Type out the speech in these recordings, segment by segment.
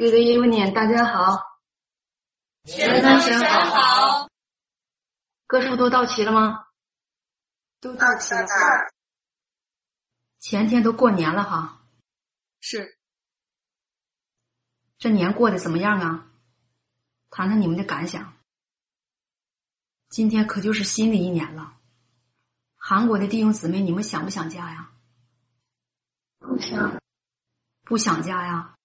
Good evening，大家好。学同学好。个数都到齐了吗？都到齐了。前天都过年了哈。是。这年过得怎么样啊？谈谈你们的感想。今天可就是新的一年了。韩国的弟兄姊妹，你们想不想家呀？不想。不想家呀？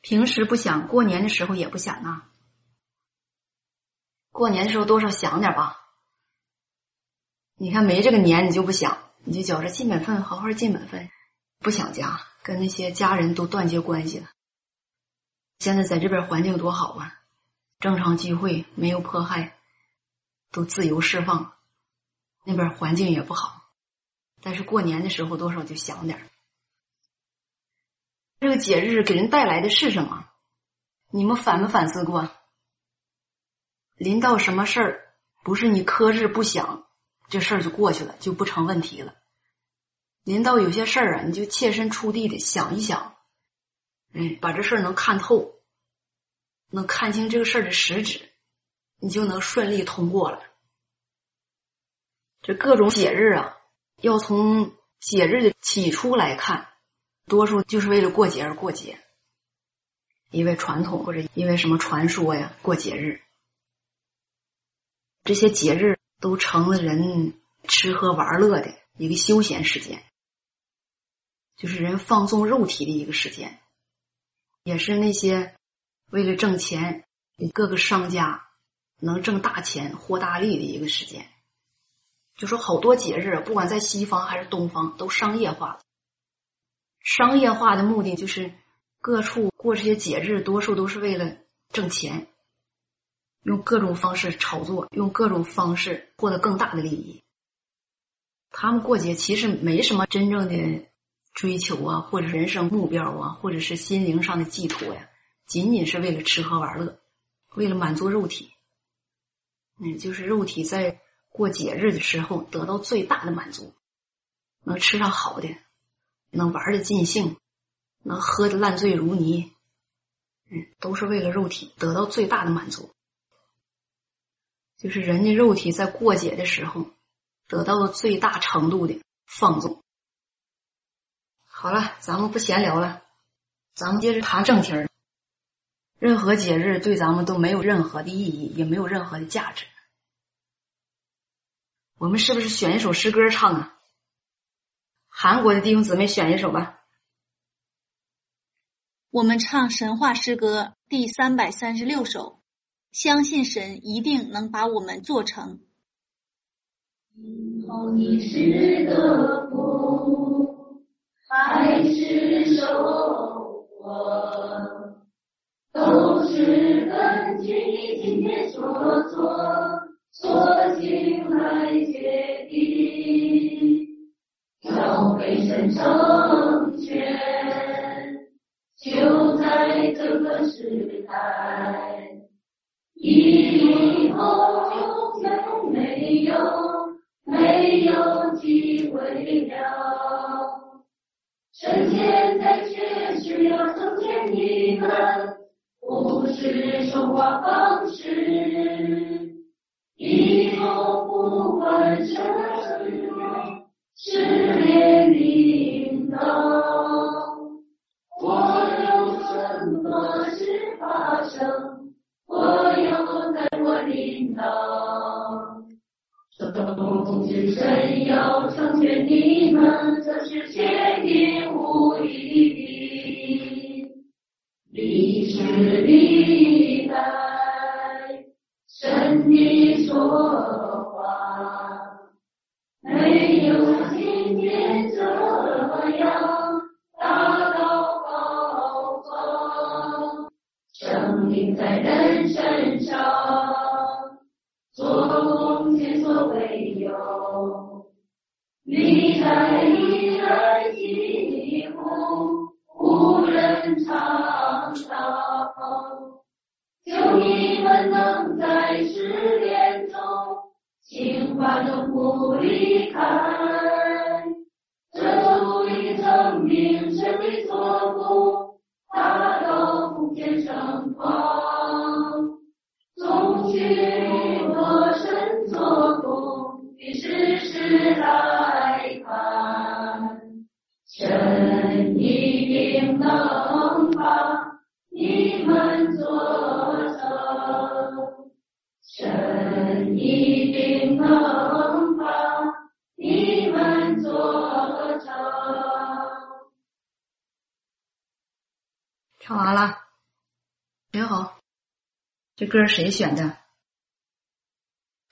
平时不想，过年的时候也不想啊。过年的时候多少想点吧。你看没这个年，你就不想，你就觉着尽本分，好好尽本分，不想家，跟那些家人都断绝关系了。现在在这边环境多好啊，正常聚会，没有迫害，都自由释放。那边环境也不好，但是过年的时候多少就想点。这个节日给人带来的是什么？你们反没反思过？临到什么事儿，不是你克制不想，这事儿就过去了，就不成问题了。临到有些事儿啊，你就切身处地的想一想。嗯，把这事儿能看透，能看清这个事儿的实质，你就能顺利通过了。这各种节日啊，要从节日的起初来看，多数就是为了过节而过节，因为传统或者因为什么传说呀，过节日。这些节日都成了人吃喝玩乐的一个休闲时间，就是人放纵肉体的一个时间。也是那些为了挣钱，各个商家能挣大钱、获大利的一个时间。就说好多节日，不管在西方还是东方，都商业化了。商业化的目的就是各处过这些节日，多数都是为了挣钱，用各种方式炒作，用各种方式获得更大的利益。他们过节其实没什么真正的。追求啊，或者人生目标啊，或者是心灵上的寄托呀，仅仅是为了吃喝玩乐，为了满足肉体，嗯，就是肉体在过节日的时候得到最大的满足，能吃上好的，能玩的尽兴，能喝的烂醉如泥，嗯，都是为了肉体得到最大的满足，就是人的肉体在过节的时候得到了最大程度的放纵。好了，咱们不闲聊了，咱们接着谈正题儿。任何节日对咱们都没有任何的意义，也没有任何的价值。我们是不是选一首诗歌唱啊？韩国的弟兄姊妹选一首吧。我们唱神话诗歌第三百三十六首，相信神一定能把我们做成。你是个福。还是收获，都是根据你今天所做所行来决定，要被神成全，就在这个时代，以后就没有没有机会了。神现在确实要成全你们，不是说话方式，以后不管什么，是领导，我有什么事发生，我有在我领导，总是神要成全你们，这是确定。历代神的说话，没历代一人几乎无人唱到。你们能在失恋中，情花中不离开，这歌谁选的？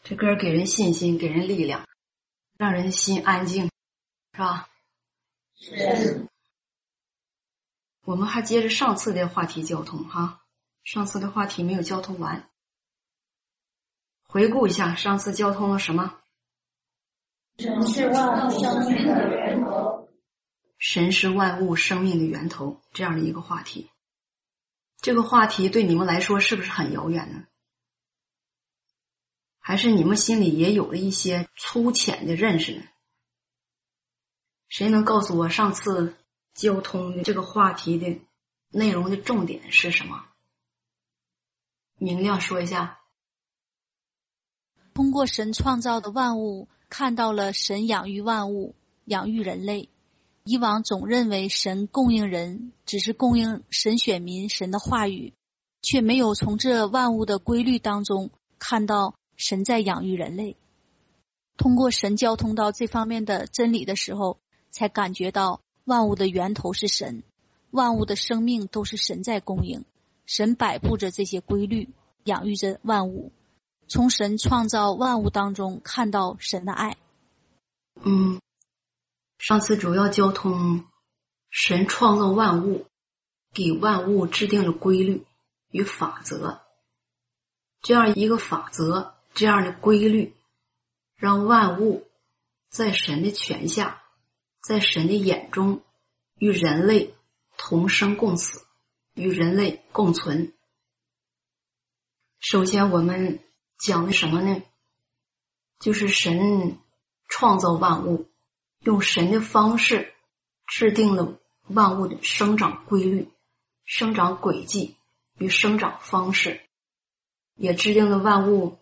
这歌给人信心，给人力量，让人心安静，是吧？是。我们还接着上次的话题交通哈，上次的话题没有交通完，回顾一下上次交通了什么？神是万物生命的源头。神是万物生命的源头，这样的一个话题。这个话题对你们来说是不是很遥远呢？还是你们心里也有了一些粗浅的认识呢？谁能告诉我上次交通的这个话题的内容的重点是什么？明亮说一下。通过神创造的万物，看到了神养育万物、养育人类。以往总认为神供应人，只是供应神选民神的话语，却没有从这万物的规律当中看到。神在养育人类，通过神交通到这方面的真理的时候，才感觉到万物的源头是神，万物的生命都是神在供应，神摆布着这些规律，养育着万物。从神创造万物当中看到神的爱。嗯，上次主要交通神创造万物，给万物制定了规律与法则，这样一个法则。这样的规律，让万物在神的权下，在神的眼中，与人类同生共死，与人类共存。首先，我们讲的什么呢？就是神创造万物，用神的方式制定了万物的生长规律、生长轨迹与生长方式，也制定了万物。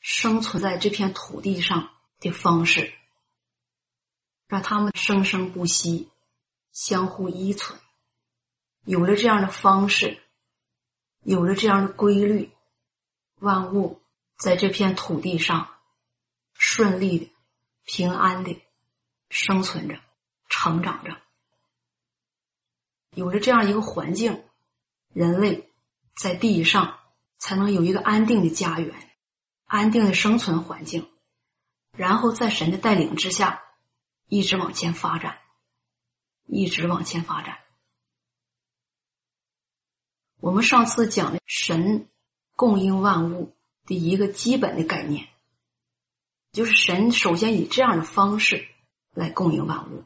生存在这片土地上的方式，让他们生生不息，相互依存。有了这样的方式，有了这样的规律，万物在这片土地上顺利的、平安的生存着、成长着。有了这样一个环境，人类在地上才能有一个安定的家园。安定的生存环境，然后在神的带领之下，一直往前发展，一直往前发展。我们上次讲的神供应万物的一个基本的概念，就是神首先以这样的方式来供应万物，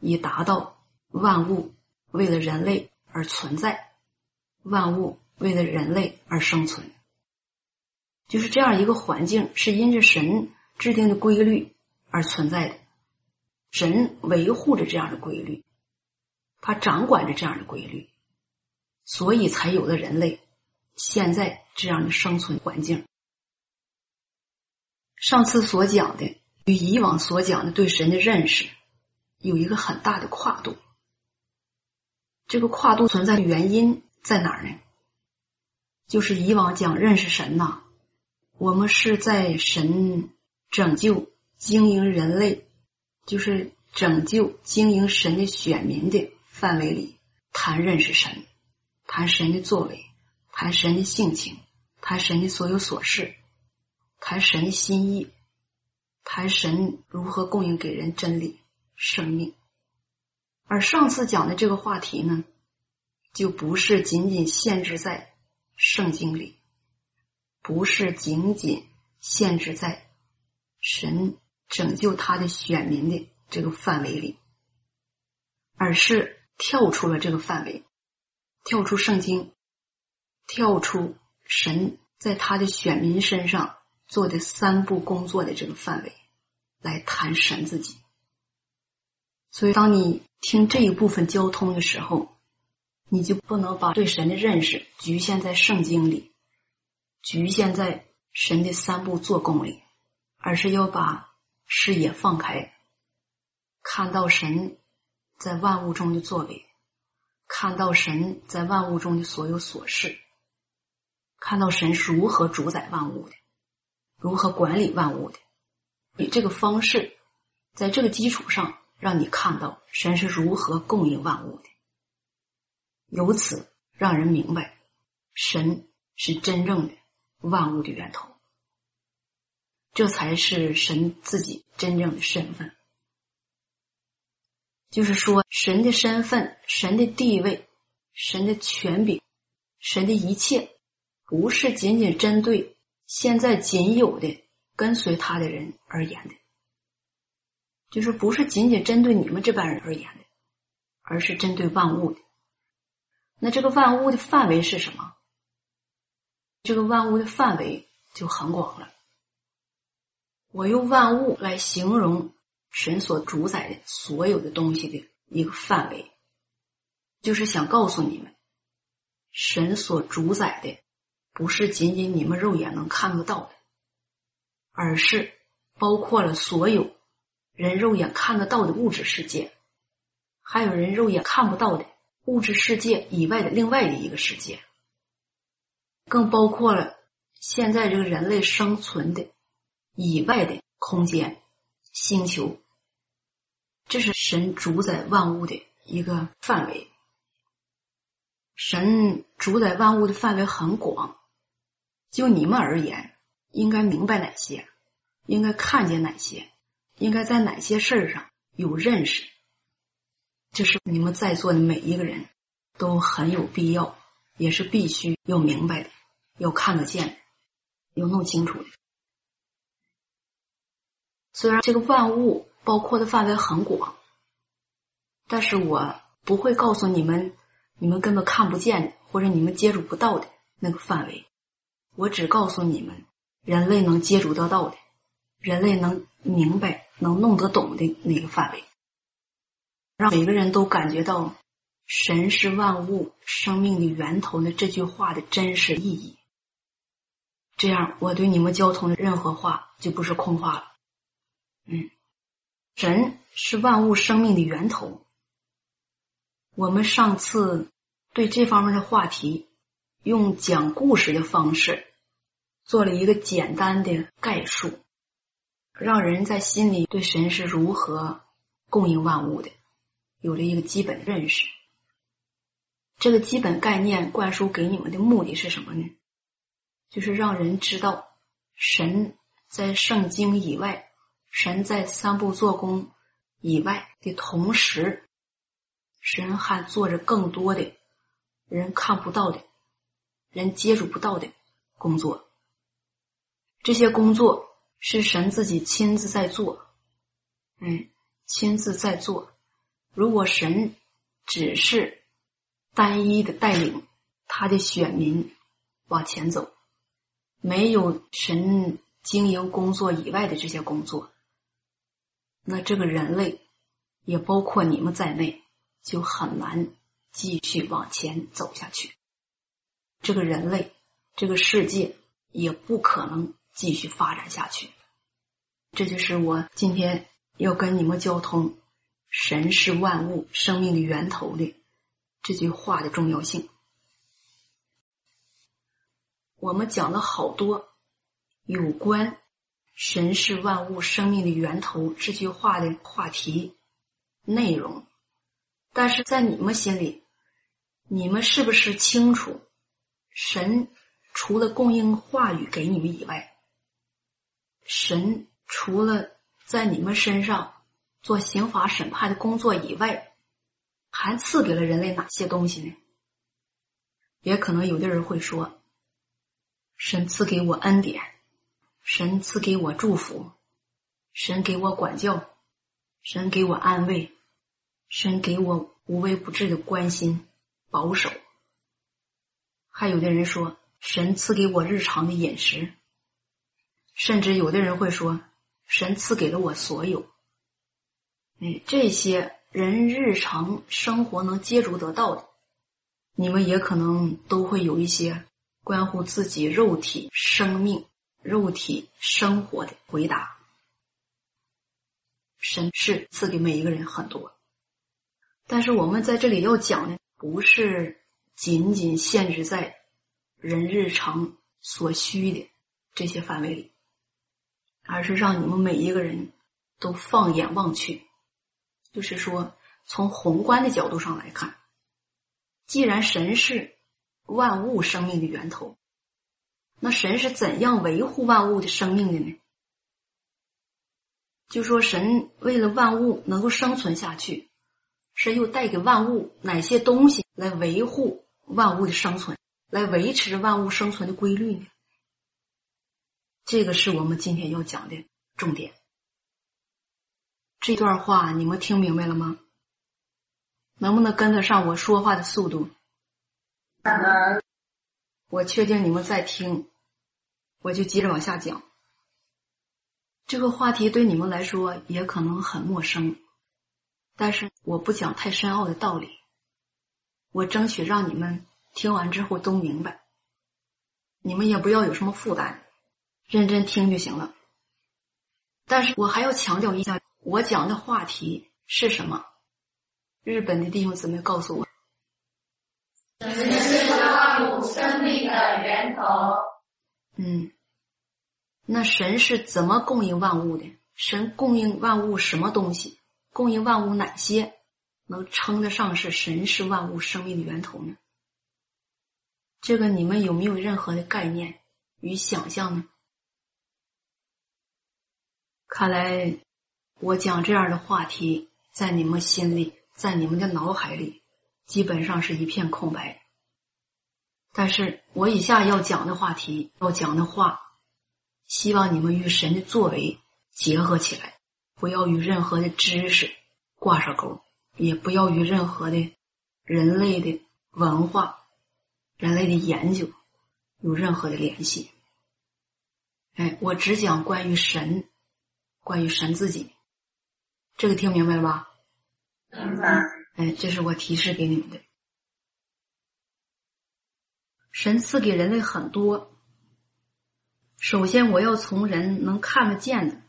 以达到万物为了人类而存在，万物为了人类而生存。就是这样一个环境，是因着神制定的规律而存在的。神维护着这样的规律，他掌管着这样的规律，所以才有了人类现在这样的生存环境。上次所讲的与以往所讲的对神的认识有一个很大的跨度。这个跨度存在的原因在哪儿呢？就是以往讲认识神呐。我们是在神拯救、经营人类，就是拯救、经营神的选民的范围里谈认识神，谈神的作为，谈神的性情，谈神的所有琐事，谈神的心意，谈神如何供应给人真理、生命。而上次讲的这个话题呢，就不是仅仅限制在圣经里。不是仅仅限制在神拯救他的选民的这个范围里，而是跳出了这个范围，跳出圣经，跳出神在他的选民身上做的三步工作的这个范围来谈神自己。所以，当你听这一部分交通的时候，你就不能把对神的认识局限在圣经里。局限在神的三步做工里，而是要把视野放开，看到神在万物中的作为，看到神在万物中的所有琐事，看到神是如何主宰万物的，如何管理万物的，以这个方式，在这个基础上，让你看到神是如何供应万物的，由此让人明白，神是真正的万物的源头，这才是神自己真正的身份。就是说，神的身份、神的地位、神的权柄、神的一切，不是仅仅针对现在仅有的跟随他的人而言的，就是不是仅仅针对你们这班人而言的，而是针对万物的。那这个万物的范围是什么？这个万物的范围就很广了。我用万物来形容。神所主宰的所有的东西的一个范围，就是想告诉你们，神所主宰的不是仅仅你们肉眼能看得到的，而是包括了所有人肉眼看得到的物质世界，还有人肉眼看不到的物质世界以外的另外的一个世界，更包括了现在这个人类生存的以外的空间。星球，这是神主宰万物的一个范围。神主宰万物的范围很广，就你们而言，应该明白哪些，应该看见哪些，应该在哪些事儿上有认识，这是你们在座的每一个人都很有必要，也是必须要明白的，要看得见的，要弄清楚的。虽然这个万物包括的范围很广，但是我不会告诉你们你们根本看不见的或者你们接触不到的那个范围。我只告诉你们人类能接触得到的，人类能明白、能弄得懂的那个范围，让每个人都感觉到“神是万物生命的源头”的这句话的真实意义。这样，我对你们交通的任何话就不是空话了。嗯，神是万物生命的源头。我们上次对这方面的话题，用讲故事的方式做了一个简单的概述，让人在心里对神是如何供应万物的有了一个基本认识。这个基本概念灌输给你们的目的是什么呢？就是让人知道神在圣经以外。神在三步做工以外的同时，神还做着更多的人看不到的、人接触不到的工作。这些工作是神自己亲自在做，嗯，亲自在做。如果神只是单一的带领他的选民往前走，没有神经营工作以外的这些工作。那这个人类，也包括你们在内，就很难继续往前走下去。这个人类，这个世界也不可能继续发展下去。这就是我今天要跟你们交通“神是万物生命的源头”的这句话的重要性。我们讲了好多有关。神是万物生命的源头这句话的话题内容，但是在你们心里，你们是不是清楚，神除了供应话语给你们以外，神除了在你们身上做刑法审判的工作以外，还赐给了人类哪些东西呢？也可能有的人会说，神赐给我恩典。神赐给我祝福，神给我管教，神给我安慰，神给我无微不至的关心、保守。还有的人说，神赐给我日常的饮食，甚至有的人会说，神赐给了我所有。哎，这些人日常生活能接触得到的，你们也可能都会有一些关乎自己肉体生命。肉体生活的回答，神是赐给每一个人很多，但是我们在这里要讲的不是仅仅限制在人日常所需的这些范围里，而是让你们每一个人都放眼望去，就是说从宏观的角度上来看，既然神是万物生命的源头，那神是怎样维护万物的生命的呢？就说神为了万物能够生存下去，神又带给万物哪些东西来维护万物的生存，来维持万物生存的规律呢？这个是我们今天要讲的重点。这段话你们听明白了吗？能不能跟得上我说话的速度？我确定你们在听，我就接着往下讲。这个话题对你们来说也可能很陌生，但是我不讲太深奥的道理，我争取让你们听完之后都明白。你们也不要有什么负担，认真听就行了。但是我还要强调一下，我讲的话题是什么？日本的弟兄姊妹告诉我，神是万物生命的源头。嗯。那神是怎么供应万物的？神供应万物什么东西？供应万物哪些能称得上是神是万物生命的源头呢？这个你们有没有任何的概念与想象呢？看来我讲这样的话题，在你们心里，在你们的脑海里，基本上是一片空白。但是我以下要讲的话题，要讲的话。希望你们与神的作为结合起来，不要与任何的知识挂上钩，也不要与任何的人类的文化、人类的研究有任何的联系。哎，我只讲关于神，关于神自己，这个听明白了吧？明白。哎，这是我提示给你们的。神赐给人类很多。首先，我要从人能看得见的，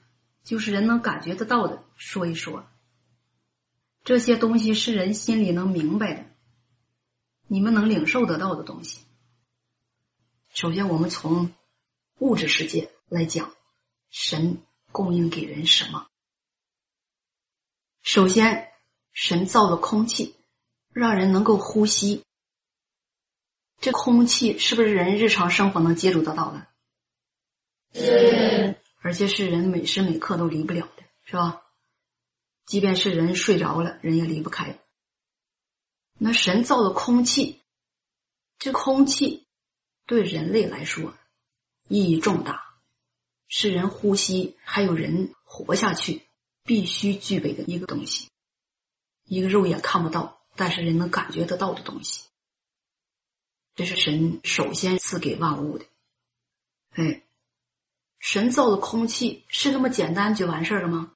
就是人能感觉得到的说一说。这些东西是人心里能明白的，你们能领受得到的东西。首先，我们从物质世界来讲，神供应给人什么？首先，神造了空气，让人能够呼吸。这空气是不是人日常生活能接触得到的？是，而且是人每时每刻都离不了的，是吧？即便是人睡着了，人也离不开。那神造的空气，这空气对人类来说意义重大，是人呼吸还有人活下去必须具备的一个东西，一个肉眼看不到，但是人能感觉得到的东西。这是神首先赐给万物的，哎。神造的空气是那么简单就完事儿了吗？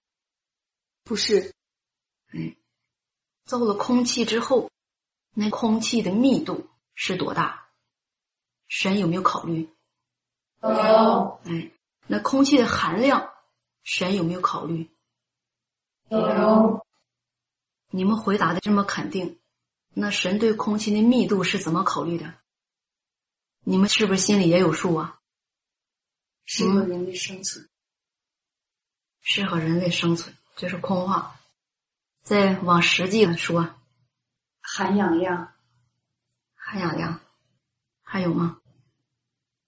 不是，嗯，造了空气之后，那空气的密度是多大？神有没有考虑？有。哎，那空气的含量，神有没有考虑？有。你们回答的这么肯定，那神对空气的密度是怎么考虑的？你们是不是心里也有数啊？适合人类生存，适合人类生存，这是空话。再往实际的说，含氧量，含氧量还有吗？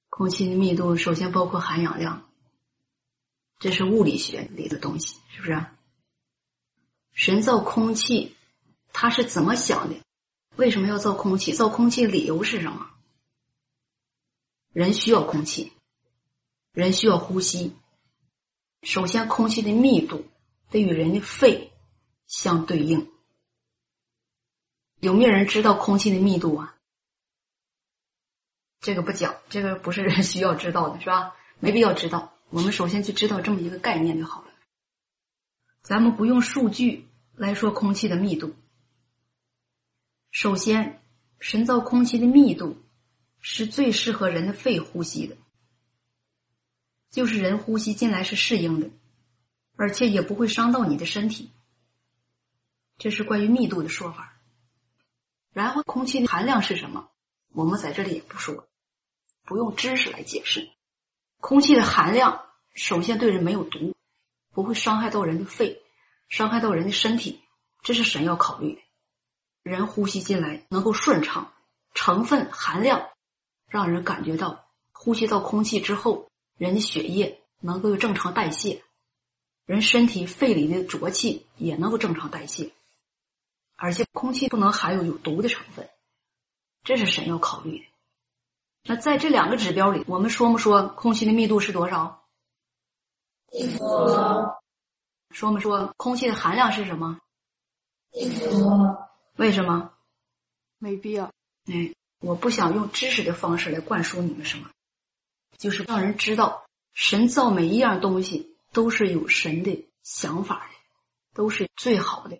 空气的密度首先包括含氧量，这是物理学里的东西，是不是？神造空气，他是怎么想的？为什么要造空气？造空气理由是什么？人需要空气。人需要呼吸，首先空气的密度得与人的肺相对应。有没有人知道空气的密度啊？这个不讲，这个不是人需要知道的，是吧？没必要知道。我们首先就知道这么一个概念就好了。咱们不用数据来说空气的密度。首先，神造空气的密度是最适合人的肺呼吸的。就是人呼吸进来是适应的，而且也不会伤到你的身体。这是关于密度的说法。然后空气的含量是什么？我们在这里也不说，不用知识来解释。空气的含量首先对人没有毒，不会伤害到人的肺，伤害到人的身体，这是神要考虑的。人呼吸进来能够顺畅，成分含量让人感觉到呼吸到空气之后，人的血液能够正常代谢，人身体肺里的浊气也能够正常代谢，而且空气不能含有有毒的成分，这是神要考虑的。那在这两个指标里，我们说没说空气的密度是多少？说说没说空气的含量是什么？说为什么？没必要。哎，我不想用知识的方式来灌输你们什么，就是让人知道神造每一样东西都是有神的想法的，都是最好的。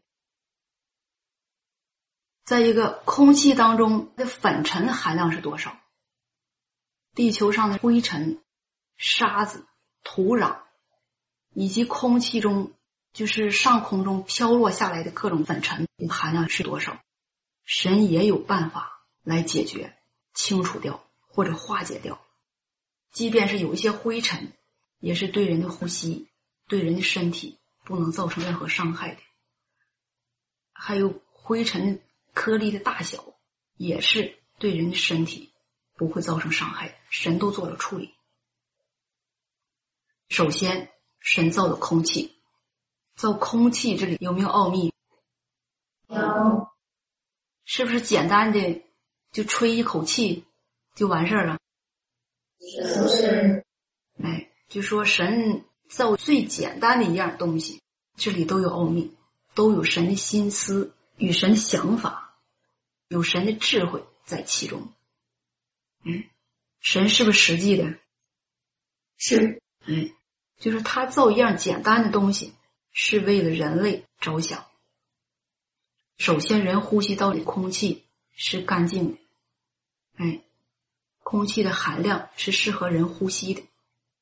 在一个空气当中的粉尘含量是多少？地球上的灰尘、沙子、土壤，以及空气中就是上空中飘落下来的各种粉尘含量是多少？神也有办法来解决、清除掉或者化解掉。即便是有一些灰尘，也是对人的呼吸、对人的身体不能造成任何伤害的。还有灰尘颗粒的大小，也是对人的身体。不会造成伤害，神都做了处理。首先，神造的空气，造空气这里有没有奥秘？有是不是简单的就吹一口气就完事儿了？是，就说神造最简单的一样东西，这里都有奥秘，都有神的心思与神的想法，有神的智慧在其中。嗯，神是不是实际的？是哎，就是他造一样简单的东西，是为了人类着想。首先，人呼吸到的空气是干净的，哎，空气的含量是适合人呼吸的，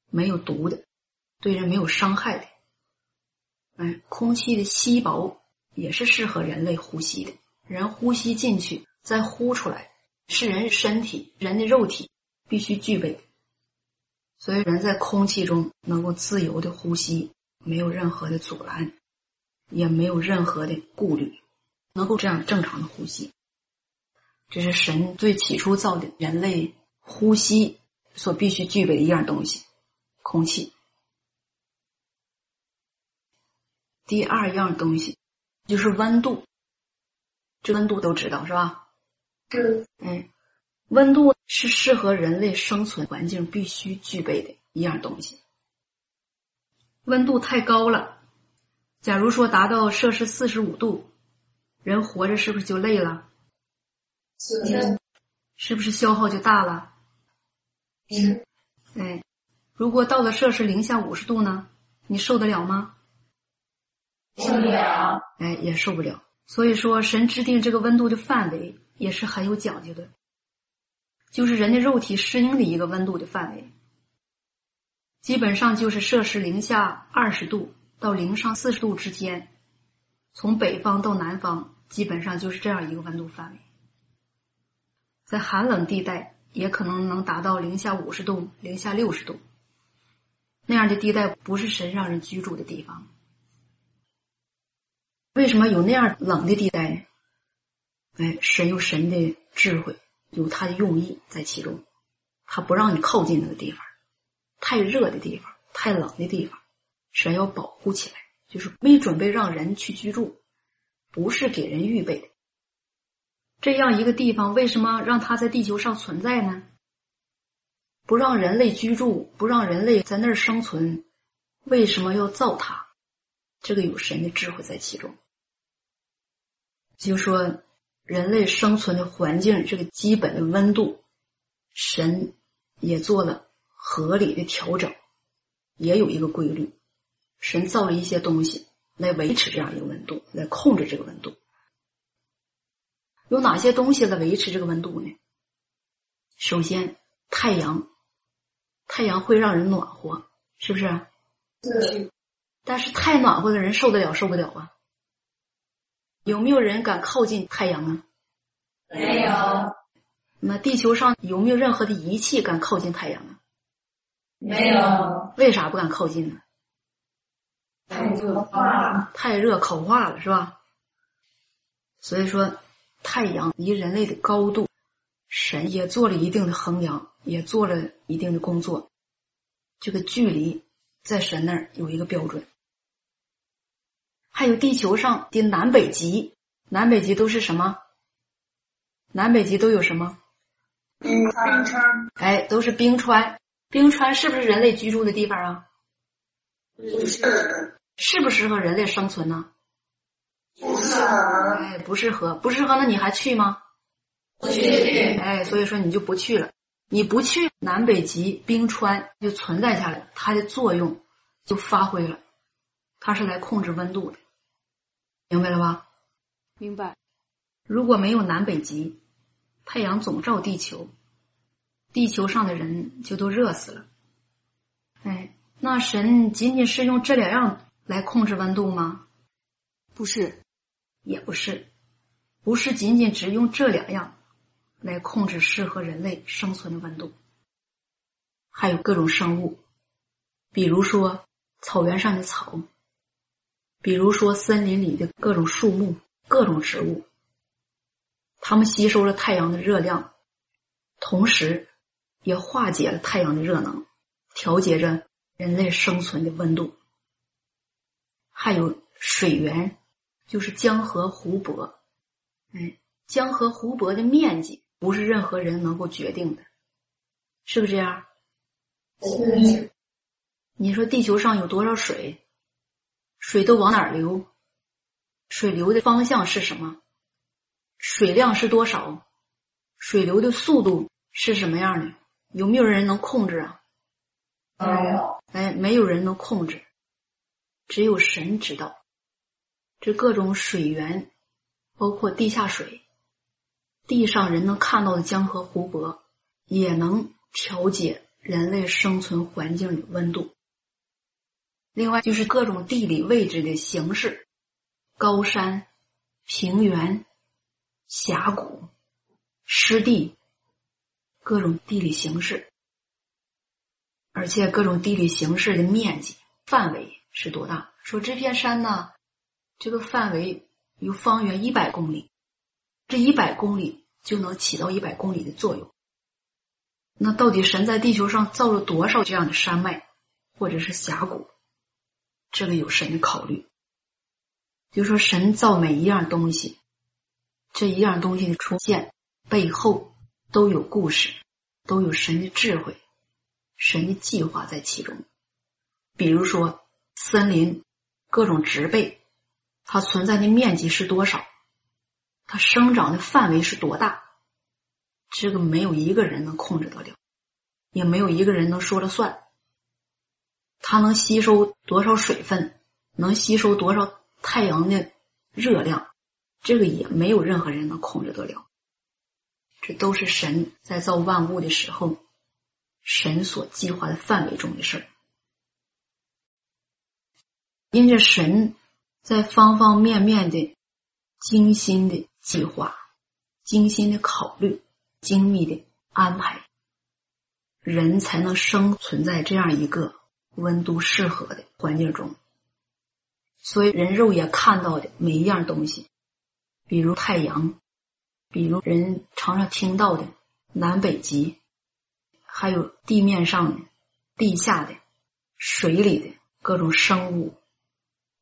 没有毒的，对人没有伤害的。哎，空气的稀薄也是适合人类呼吸的，人呼吸进去再呼出来。是人身体、人的肉体必须具备，所以人在空气中能够自由的呼吸，没有任何的阻拦，也没有任何的顾虑，能够这样正常的呼吸。这是神最起初造的人类呼吸所必须具备的一样东西——空气。第二样东西就是温度，这温度都知道是吧？嗯嗯，温度是适合人类生存环境必须具备的一样东西。温度太高了，假如说达到摄氏四十五度，人活着是不是就累了？是是不是消耗就大了？是哎，如果到了摄氏零下五十度呢？你受得了吗？受不了哎，也受不了。所以说，神制定这个温度的范围。也是很有讲究的，就是人的肉体适应的一个温度的范围，基本上就是摄氏零下二十度到零上四十度之间，从北方到南方，基本上就是这样一个温度范围。在寒冷地带，也可能能达到零下五十度、零下六十度，那样的地带不是神让人居住的地方。为什么有那样冷的地带呢？哎，神有神的智慧，有他的用意在其中。他不让你靠近那个地方，太热的地方，太冷的地方，神要保护起来，就是没准备让人去居住，不是给人预备的。这样一个地方，为什么让它在地球上存在呢？不让人类居住，不让人类在那儿生存，为什么要造它？这个有神的智慧在其中，就说。人类生存的环境，这个基本的温度，神也做了合理的调整，也有一个规律。神造了一些东西来维持这样一个温度，来控制这个温度。有哪些东西来维持这个温度呢？首先，太阳，太阳会让人暖和，是不是？是但是太暖和的人受得了受不了啊？有没有人敢靠近太阳啊？没有，那地球上有没有任何的仪器敢靠近太阳啊？没有，为啥不敢靠近呢？太热化，太热烤化了，是吧？所以说，太阳离人类的高度，神也做了一定的衡量，也做了一定的工作。这个距离在神那儿有一个标准。还有地球上的南北极，南北极都是什么？南北极都有什么？冰川，哎，都是冰川。冰川是不是人类居住的地方啊？不是，适不适合人类生存呢？不适合，哎，不适合，不适合，那你还去吗？不去，哎，所以说你就不去了。你不去，南北极冰川就存在下来，它的作用就发挥了，它是来控制温度的，明白了吧？明白。如果没有南北极，太阳总照地球，地球上的人就都热死了。哎，那神仅仅是用这两样来控制温度吗？不是，也不是，不是仅仅只用这两样来控制适合人类生存的温度，还有各种生物，比如说草原上的草，比如说森林里的各种树木、各种植物，它们吸收了太阳的热量，同时也化解了太阳的热能，调节着人类生存的温度，还有水源。就是江河湖泊，哎，江河湖泊的面积不是任何人能够决定的，是不是这样？是，你说地球上有多少水？水都往哪儿流？水流的方向是什么？水量是多少？水流的速度是什么样的？有没有人能控制啊？没有，哎，没有人能控制，只有神知道。这各种水源，包括地下水，地上人能看到的江河湖泊，也能调节人类生存环境的温度。另外就是各种地理位置的形式，高山、平原、峡谷、湿地，各种地理形式，而且各种地理形式的面积范围是多大？说这片山呢？这个范围有方圆一百公里，这一百公里就能起到一百公里的作用。那到底神在地球上造了多少这样的山脉或者是峡谷？这个有神的考虑。就说神造每一样东西，这一样东西的出现背后都有故事，都有神的智慧、神的计划在其中。比如说森林，各种植被。它存在的面积是多少？它生长的范围是多大？这个没有一个人能控制得了，也没有一个人能说了算。它能吸收多少水分？能吸收多少太阳的热量？这个也没有任何人能控制得了。这都是神在造万物的时候，神所计划的范围中的事儿。因着神。在方方面面的精心的计划、精心的考虑、精密的安排，人才能生存在这样一个温度适合的环境中。所以，人肉眼看到的每一样东西，比如太阳，比如人常常听到的南北极，还有地面上的、地下的、水里的各种生物。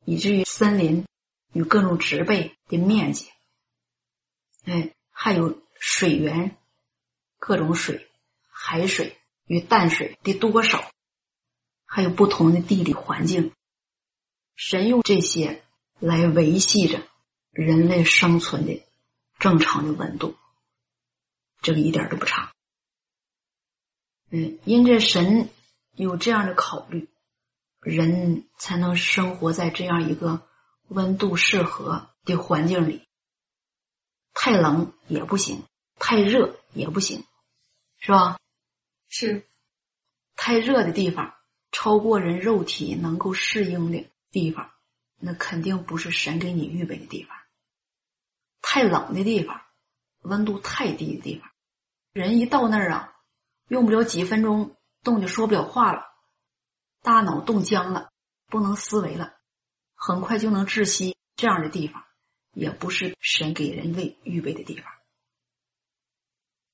以至于森林与各种植被的面积，哎，还有水源，各种水，海水与淡水的多少，还有不同的地理环境，神用这些来维系着人类生存的正常的温度，这个一点都不差。嗯，因着神有这样的考虑。人才能生活在这样一个温度适合的环境里，太冷也不行，太热也不行，是吧？是。太热的地方，超过人肉体能够适应的地方，那肯定不是神给你预备的地方。太冷的地方，温度太低的地方，人一到那儿啊，用不了几分钟，冻就说不了话了，大脑冻僵了，不能思维了，很快就能窒息。这样的地方，也不是神给人类预备的地方。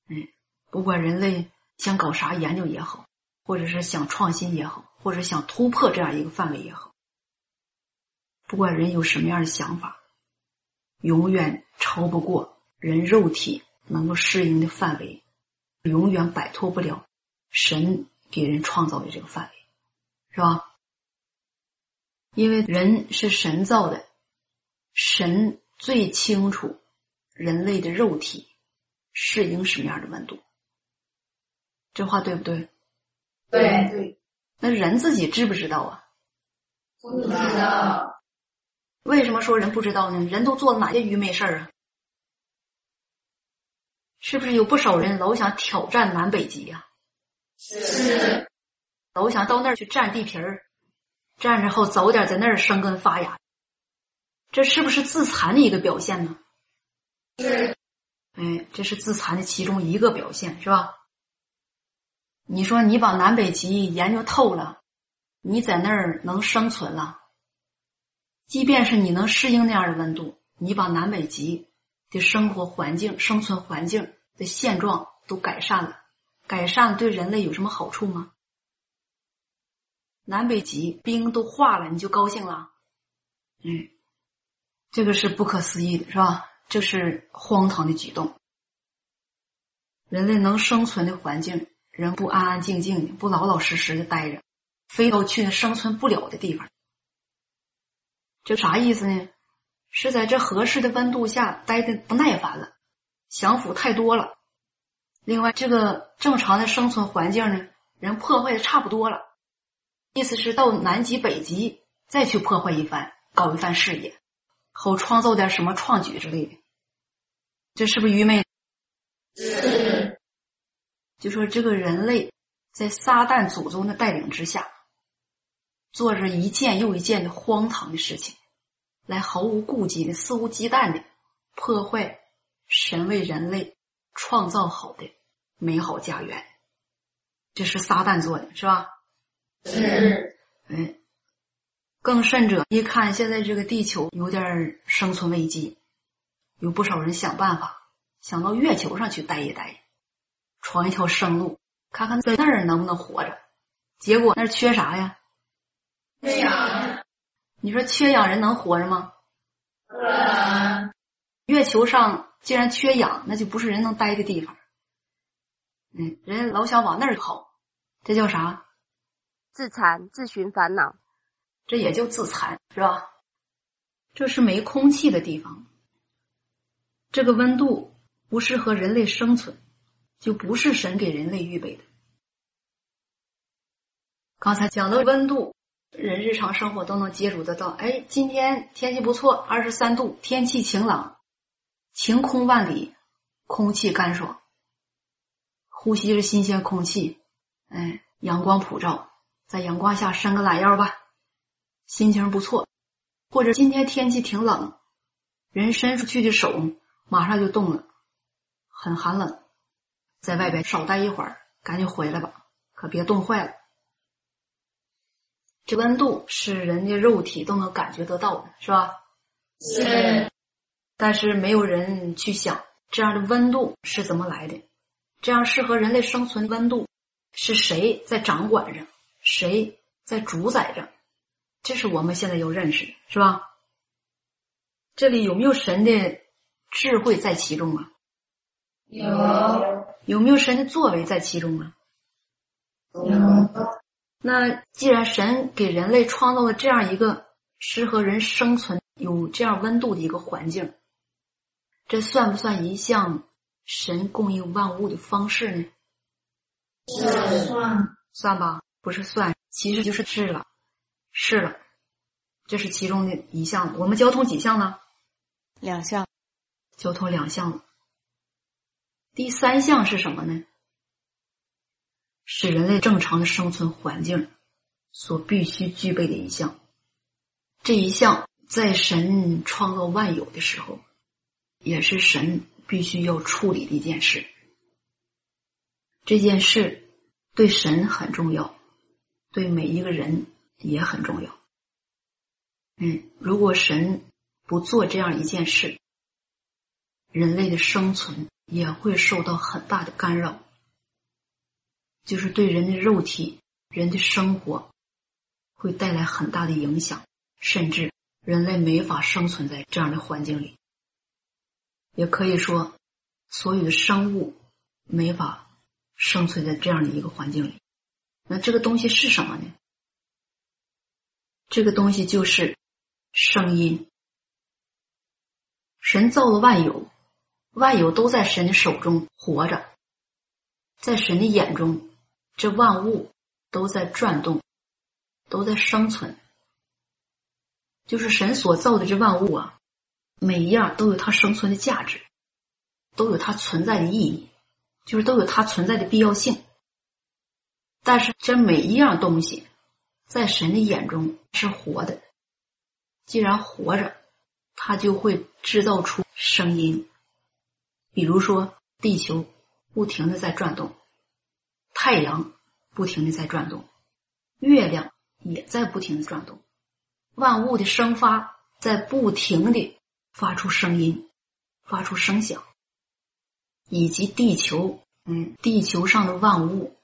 嗯，不管人类想搞啥研究也好，或者是想创新也好，或者想突破这样一个范围也好，不管人有什么样的想法，永远超不过人肉体能够适应的范围，永远摆脱不了神给人创造的这个范围，是吧？因为人是神造的，神最清楚人类的肉体。适应什么样的温度？这话对不对？对对。那人自己知不知道啊？不知道。为什么说人不知道呢？人都做了哪些愚昧事儿啊？是不是有不少人老想挑战南北极呀？是。老想到那儿去占地皮儿，占着后早点在那儿生根发芽，这是不是自残的一个表现呢？是。哎，这是自残的其中一个表现，是吧？你说你把南北极研究透了，你在那儿能生存了？即便是你能适应那样的温度，你把南北极的生活环境、生存环境的现状都改善了，改善对人类有什么好处吗？南北极冰都化了，你就高兴了？嗯，这个是不可思议的，是吧？这是荒唐的举动。人类能生存的环境，人不安安静静的，不老老实实的待着，非要去那生存不了的地方，这啥意思呢？是在这合适的温度下待的不耐烦了，享福太多了。另外，这个正常的生存环境呢，人破坏的差不多了，意思是到南极、北极再去破坏一番，搞一番事业，好创造点什么创举之类的。这是不是愚昧？是。就说这个人类在撒旦祖宗的带领之下，做着一件又一件的荒唐的事情，来毫无顾忌的、肆无忌惮的破坏神为人类创造好的美好家园。这是撒旦做的，是吧？是。哎，更甚者，一看现在这个地球有点生存危机。有不少人想办法，想到月球上去待一待，闯一条生路，看看在那儿能不能活着。结果那儿缺啥呀？缺氧。你说缺氧人能活着吗？不能。月球上既然缺氧，那就不是人能待的地方。嗯，人老想往那儿跑，这叫啥？自残、自寻烦恼。这也就自残，是吧？这是没空气的地方。这个温度不适合人类生存，就不是神给人类预备的。刚才讲的温度，人日常生活都能接触得到。哎，今天天气不错，二十三度，天气晴朗，晴空万里，空气干爽，呼吸着新鲜空气，哎，阳光普照，在阳光下伸个懒腰吧，心情不错。或者今天天气挺冷，人伸出去的手。马上就冻了，很寒冷，在外边少待一会儿，赶紧回来吧，可别冻坏了。这温度是人家肉体都能感觉得到的，是吧？是。但是没有人去想这样的温度是怎么来的，这样适合人类生存的温度是谁在掌管着，谁在主宰着？这是我们现在要认识的，是吧？这里有没有神的？智慧在其中啊，有有没有神的作为在其中啊？有。那既然神给人类创造了这样一个适合人生存、有这样温度的一个环境，这算不算一项神供应万物的方式呢？算算吧，不是算，其实就是治了，是了，这是其中的一项。我们交通几项呢？两项。交通两项了，第三项是什么呢？是人类正常的生存环境所必须具备的一项。这一项在神创造万有的时候也是神必须要处理的一件事。这件事对神很重要，对每一个人也很重要。嗯，如果神不做这样一件事，人类的生存也会受到很大的干扰，就是对人的肉体、人的生活会带来很大的影响，甚至人类没法生存在这样的环境里。也可以说，所有的生物没法生存在这样的一个环境里。那这个东西是什么呢？这个东西就是声音。神造了万有。万有都在神的手中活着，在神的眼中，这万物都在转动，都在生存。就是神所造的这万物啊，每一样都有它生存的价值，都有它存在的意义，就是都有它存在的必要性。但是这每一样东西，在神的眼中是活的，既然活着，它就会制造出声音。比如说，地球不停的在转动，太阳不停的在转动，月亮也在不停的转动，万物的生发在不停的发出声音，发出声响，以及地球，嗯，地球上的万物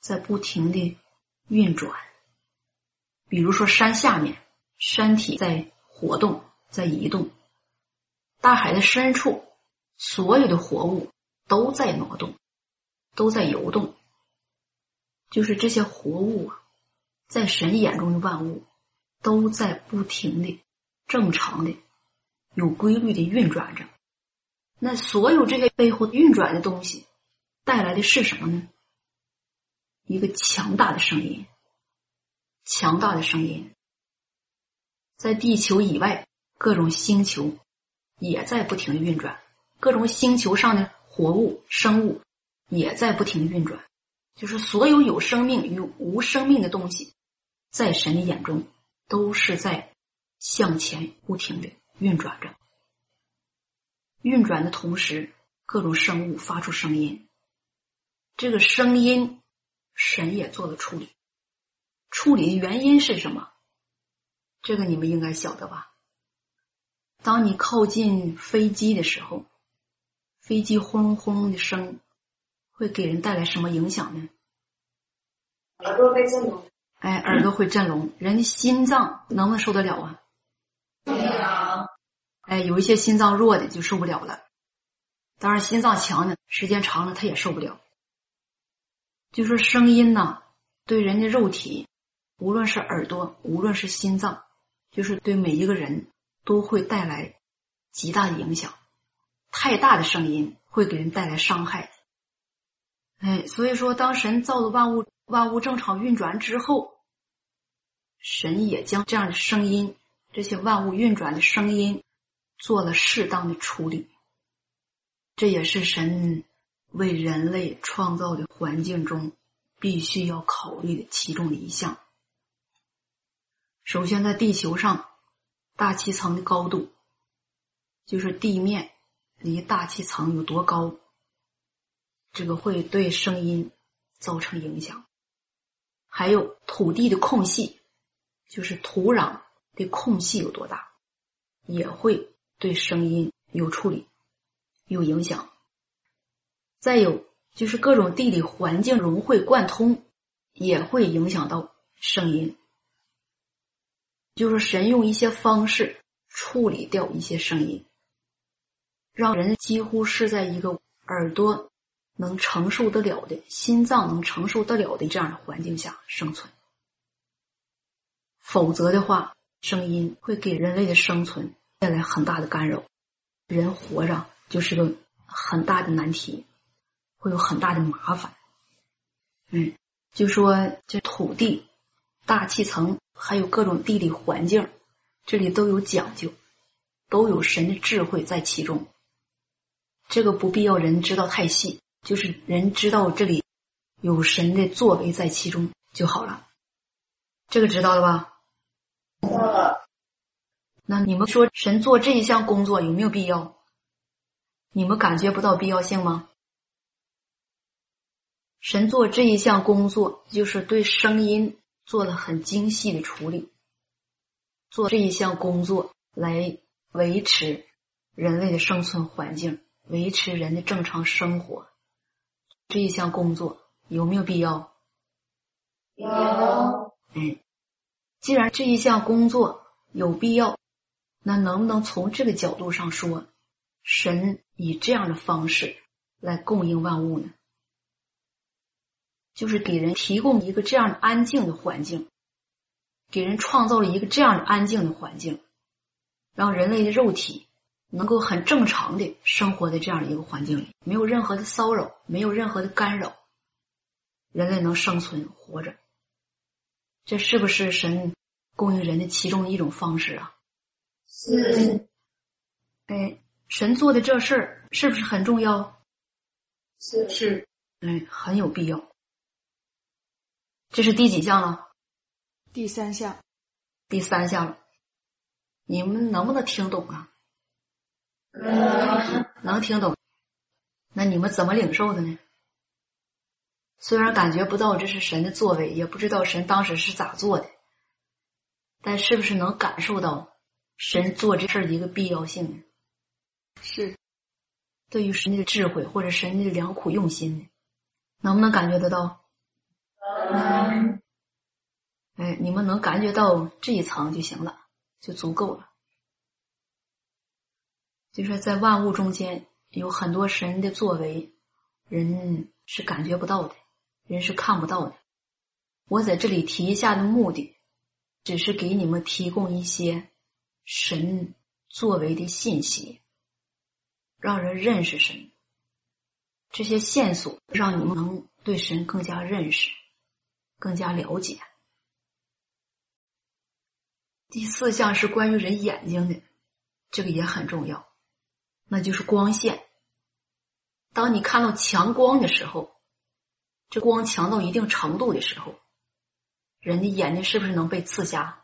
在不停的运转。比如说，山下面山体在活动，在移动，大海的深处。所有的活物都在挪动，都在游动，就是这些活物啊，在神眼中的万物都在不停的、正常的、有规律的运转着。那所有这些背后运转的东西带来的是什么呢？一个强大的声音，强大的声音，在地球以外各种星球也在不停的运转。各种星球上的活物、生物也在不停的运转，就是所有有生命与无生命的东西，在神的眼中都是在向前不停的运转着。运转的同时，各种生物发出声音，这个声音神也做了处理。处理的原因是什么？这个你们应该晓得吧？当你靠近飞机的时候。飞机轰隆轰隆的声，会给人带来什么影响呢？耳朵会震聋。哎，耳朵会震聋，人的心脏能不能受得了啊？受不了。哎，有一些心脏弱的就受不了了。当然，心脏强的，时间长了他也受不了。就说声音呢，对人的肉体，无论是耳朵，无论是心脏，就是对每一个人都会带来极大的影响。太大的声音会给人带来伤害，哎，所以说，当神造的万物万物正常运转之后，神也将这样的声音，这些万物运转的声音做了适当的处理。这也是神为人类创造的环境中必须要考虑的其中的一项。首先，在地球上，大气层的高度就是地面。离大气层有多高，这个会对声音造成影响。还有土地的空隙，就是土壤的空隙有多大，也会对声音有处理、有影响。再有就是各种地理环境融会贯通，也会影响到声音。就是神用一些方式处理掉一些声音。让人几乎是在一个耳朵能承受得了的、心脏能承受得了的这样的环境下生存，否则的话，声音会给人类的生存带来很大的干扰，人活着就是个很大的难题，会有很大的麻烦。嗯，就说这土地、大气层还有各种地理环境，这里都有讲究，都有神的智慧在其中。这个不必要人知道太细，就是人知道这里有神的作为在其中就好了。这个知道了吧？知道了。那你们说神做这一项工作有没有必要？你们感觉不到必要性吗？神做这一项工作，就是对声音做了很精细的处理，做这一项工作来维持人类的生存环境，维持人的正常生活。这一项工作有没有必要？有。哎，既然这一项工作有必要，那能不能从这个角度上说，神以这样的方式来供应万物呢？就是给人提供一个这样的安静的环境，给人创造了一个这样的安静的环境，让人类的肉体能够很正常的生活在这样的一个环境里，没有任何的骚扰，没有任何的干扰，人类能生存活着。这是不是神供应人的其中一种方式啊？是。哎，神做的这事儿是不是很重要？是是，哎，很有必要。这是第几项了？第三项。第三项了，你们能不能听懂啊？能。能听懂。那你们怎么领受的呢？虽然感觉不到这是神的作为，也不知道神当时是咋做的，但是不是能感受到神做这事儿的一个必要性呢？是。对于神的智慧或者神的良苦用心呢，能不能感觉得到？能，哎，你们能感觉到这一层就行了，就足够了。就说在万物中间有很多神的作为，人是感觉不到的，人是看不到的。我在这里提一下的目的，只是给你们提供一些神作为的信息，让人认识神。这些线索让你们能对神更加认识。更加了解。第四项是关于人眼睛的，这个也很重要，那就是光线。当你看到强光的时候，这光强到一定程度的时候，人的眼睛是不是能被刺瞎？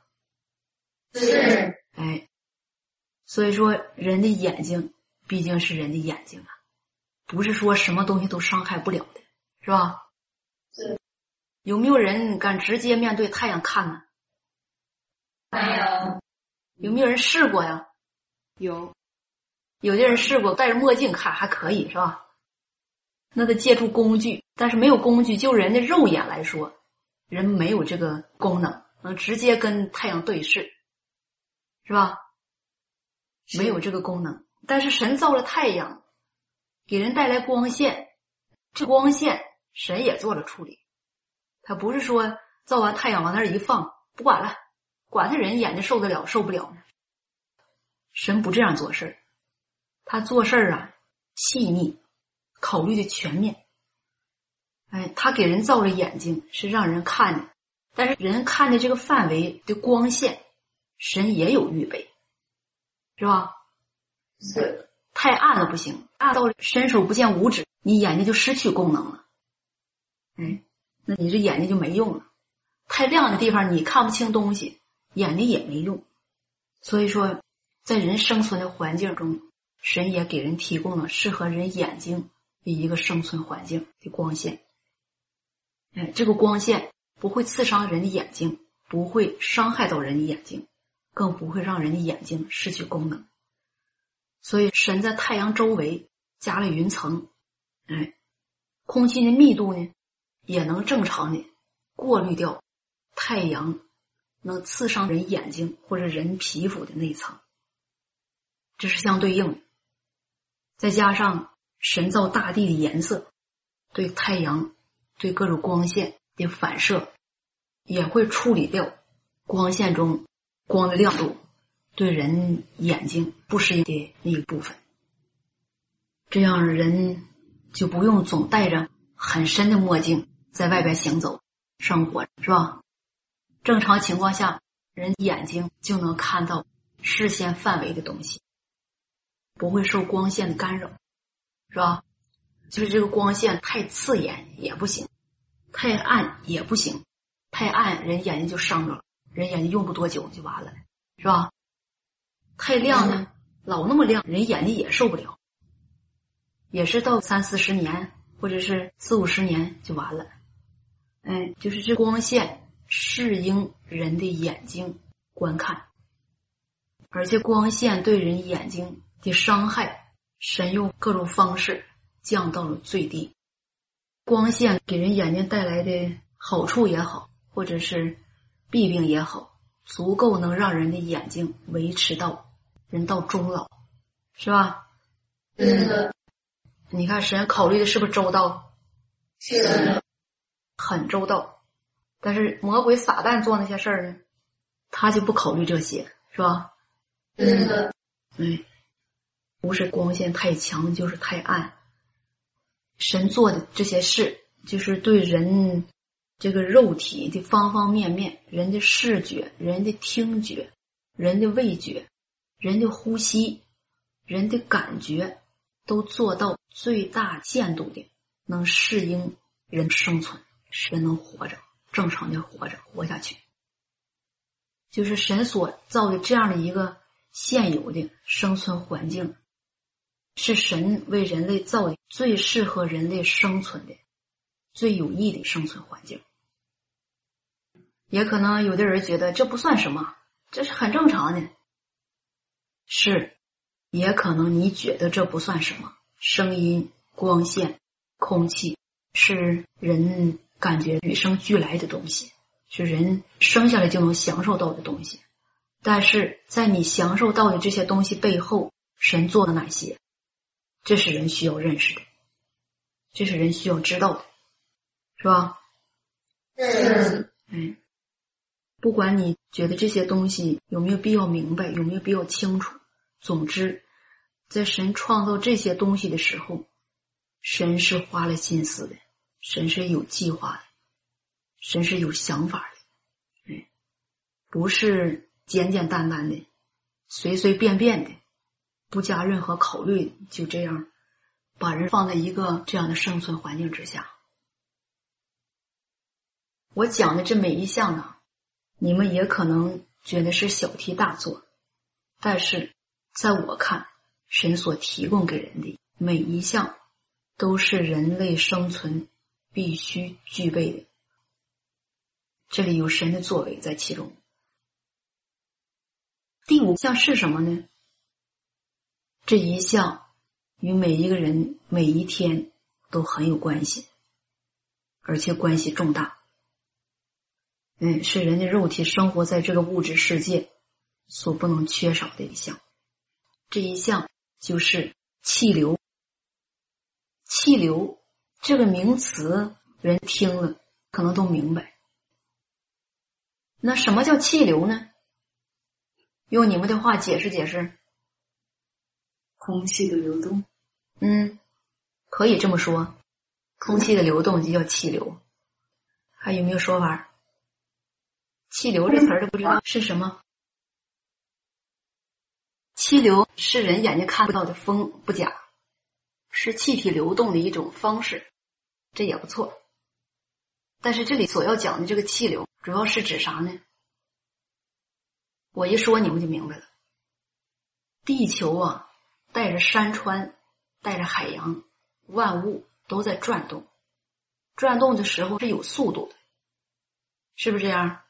是。哎，所以说人的眼睛毕竟是人的眼睛啊，不是说什么东西都伤害不了的，是吧？是。有没有人敢直接面对太阳看呢？没有。有没有人试过呀？有。有的人试过戴着墨镜看还可以是吧？那得借助工具，但是没有工具，就人的肉眼来说，人没有这个功能，能直接跟太阳对视，是吧？没有这个功能。但是神造了太阳，给人带来光线，这光线神也做了处理。他不是说造完太阳往那儿一放不管了，管他人眼睛受得了受不了呢？神不这样做事他做事啊细腻，考虑的全面。哎，他给人造了眼睛是让人看的，但是人看的这个范围的光线，神也有预备，是吧？是。太暗了不行，暗到伸手不见五指，你眼睛就失去功能了。哎。你这眼睛就没用了，太亮的地方你看不清东西，眼睛也没用。所以说，在人生存的环境中，神也给人提供了适合人眼睛的一个生存环境的光线。哎，这个光线不会刺伤人的眼睛，不会伤害到人的眼睛，更不会让人的眼睛失去功能。所以，神在太阳周围加了云层，哎，空气的密度呢？也能正常的过滤掉太阳能刺伤人眼睛或者人皮肤的那一层，这是相对应的。再加上神造大地的颜色，对太阳、对各种光线的反射，也会处理掉光线中光的亮度对人眼睛不适应的那一部分。这样人就不用总戴着很深的墨镜。在外边行走、生活是吧？正常情况下，人眼睛就能看到视线范围的东西，不会受光线的干扰，是吧？就是这个光线太刺眼也不行，太暗也不行，太暗人眼睛就伤着了，人眼睛用不多久就完了，是吧？太亮呢，老那么亮，人眼睛也受不了。也是到三四十年或者是四五十年就完了。哎，就是这光线适应人的眼睛观看，而且光线对人眼睛的伤害，神用各种方式降到了最低。光线给人眼睛带来的好处也好，或者是弊病也好，足够能让人的眼睛维持到人到终老，是吧？是的，你看神考虑的是不是周到？是的，很周到。但是魔鬼撒旦做那些事儿呢，他就不考虑这些，是吧？是的，哎，不是光线太强，就是太暗。神做的这些事，就是对人这个肉体的方方面面，人的视觉、人的听觉、人的味觉、人的呼吸、人的感觉，都做到最大限度的能适应人生存，使神能活着，正常的活着，活下去。就是神所造的这样的一个现有的生存环境。是神为人类造的最适合人类生存的、最有益的生存环境。也可能有的人觉得这不算什么，这是很正常的。是，也可能你觉得这不算什么。声音、光线、空气是人感觉与生俱来的东西，是人生下来就能享受到的东西。但是在你享受到的这些东西背后，神做了哪些？这是人需要认识的，这是人需要知道的，是吧？是，嗯，不管你觉得这些东西有没有必要明白，有没有必要清楚，总之，在神创造这些东西的时候，神是花了心思的，神是有计划的，神是有想法的，嗯，不是简简单单的、随随便便的。不加任何考虑，就这样把人放在一个这样的生存环境之下。我讲的这每一项呢，你们也可能觉得是小题大做，但是在我看，神所提供给人的每一项都是人类生存必须具备的。这里有神的作为在其中。第五项是什么呢？这一项与每一个人每一天都很有关系，而且关系重大。嗯，是人的肉体生活在这个物质世界所不能缺少的一项。这一项就是气流。气流这个名词，人听了可能都明白。那什么叫气流呢？用你们的话解释解释。空气的流动，嗯，可以这么说，空气的流动就叫气流。还有没有说法？气流这词儿都不知道是什么？气流是人眼睛看不到的风，不假，是气体流动的一种方式，这也不错。但是这里所要讲的这个气流，主要是指啥呢？我一说你们就明白了。地球啊。带着山川，带着海洋，万物都在转动。转动的时候是有速度的，是不是这样？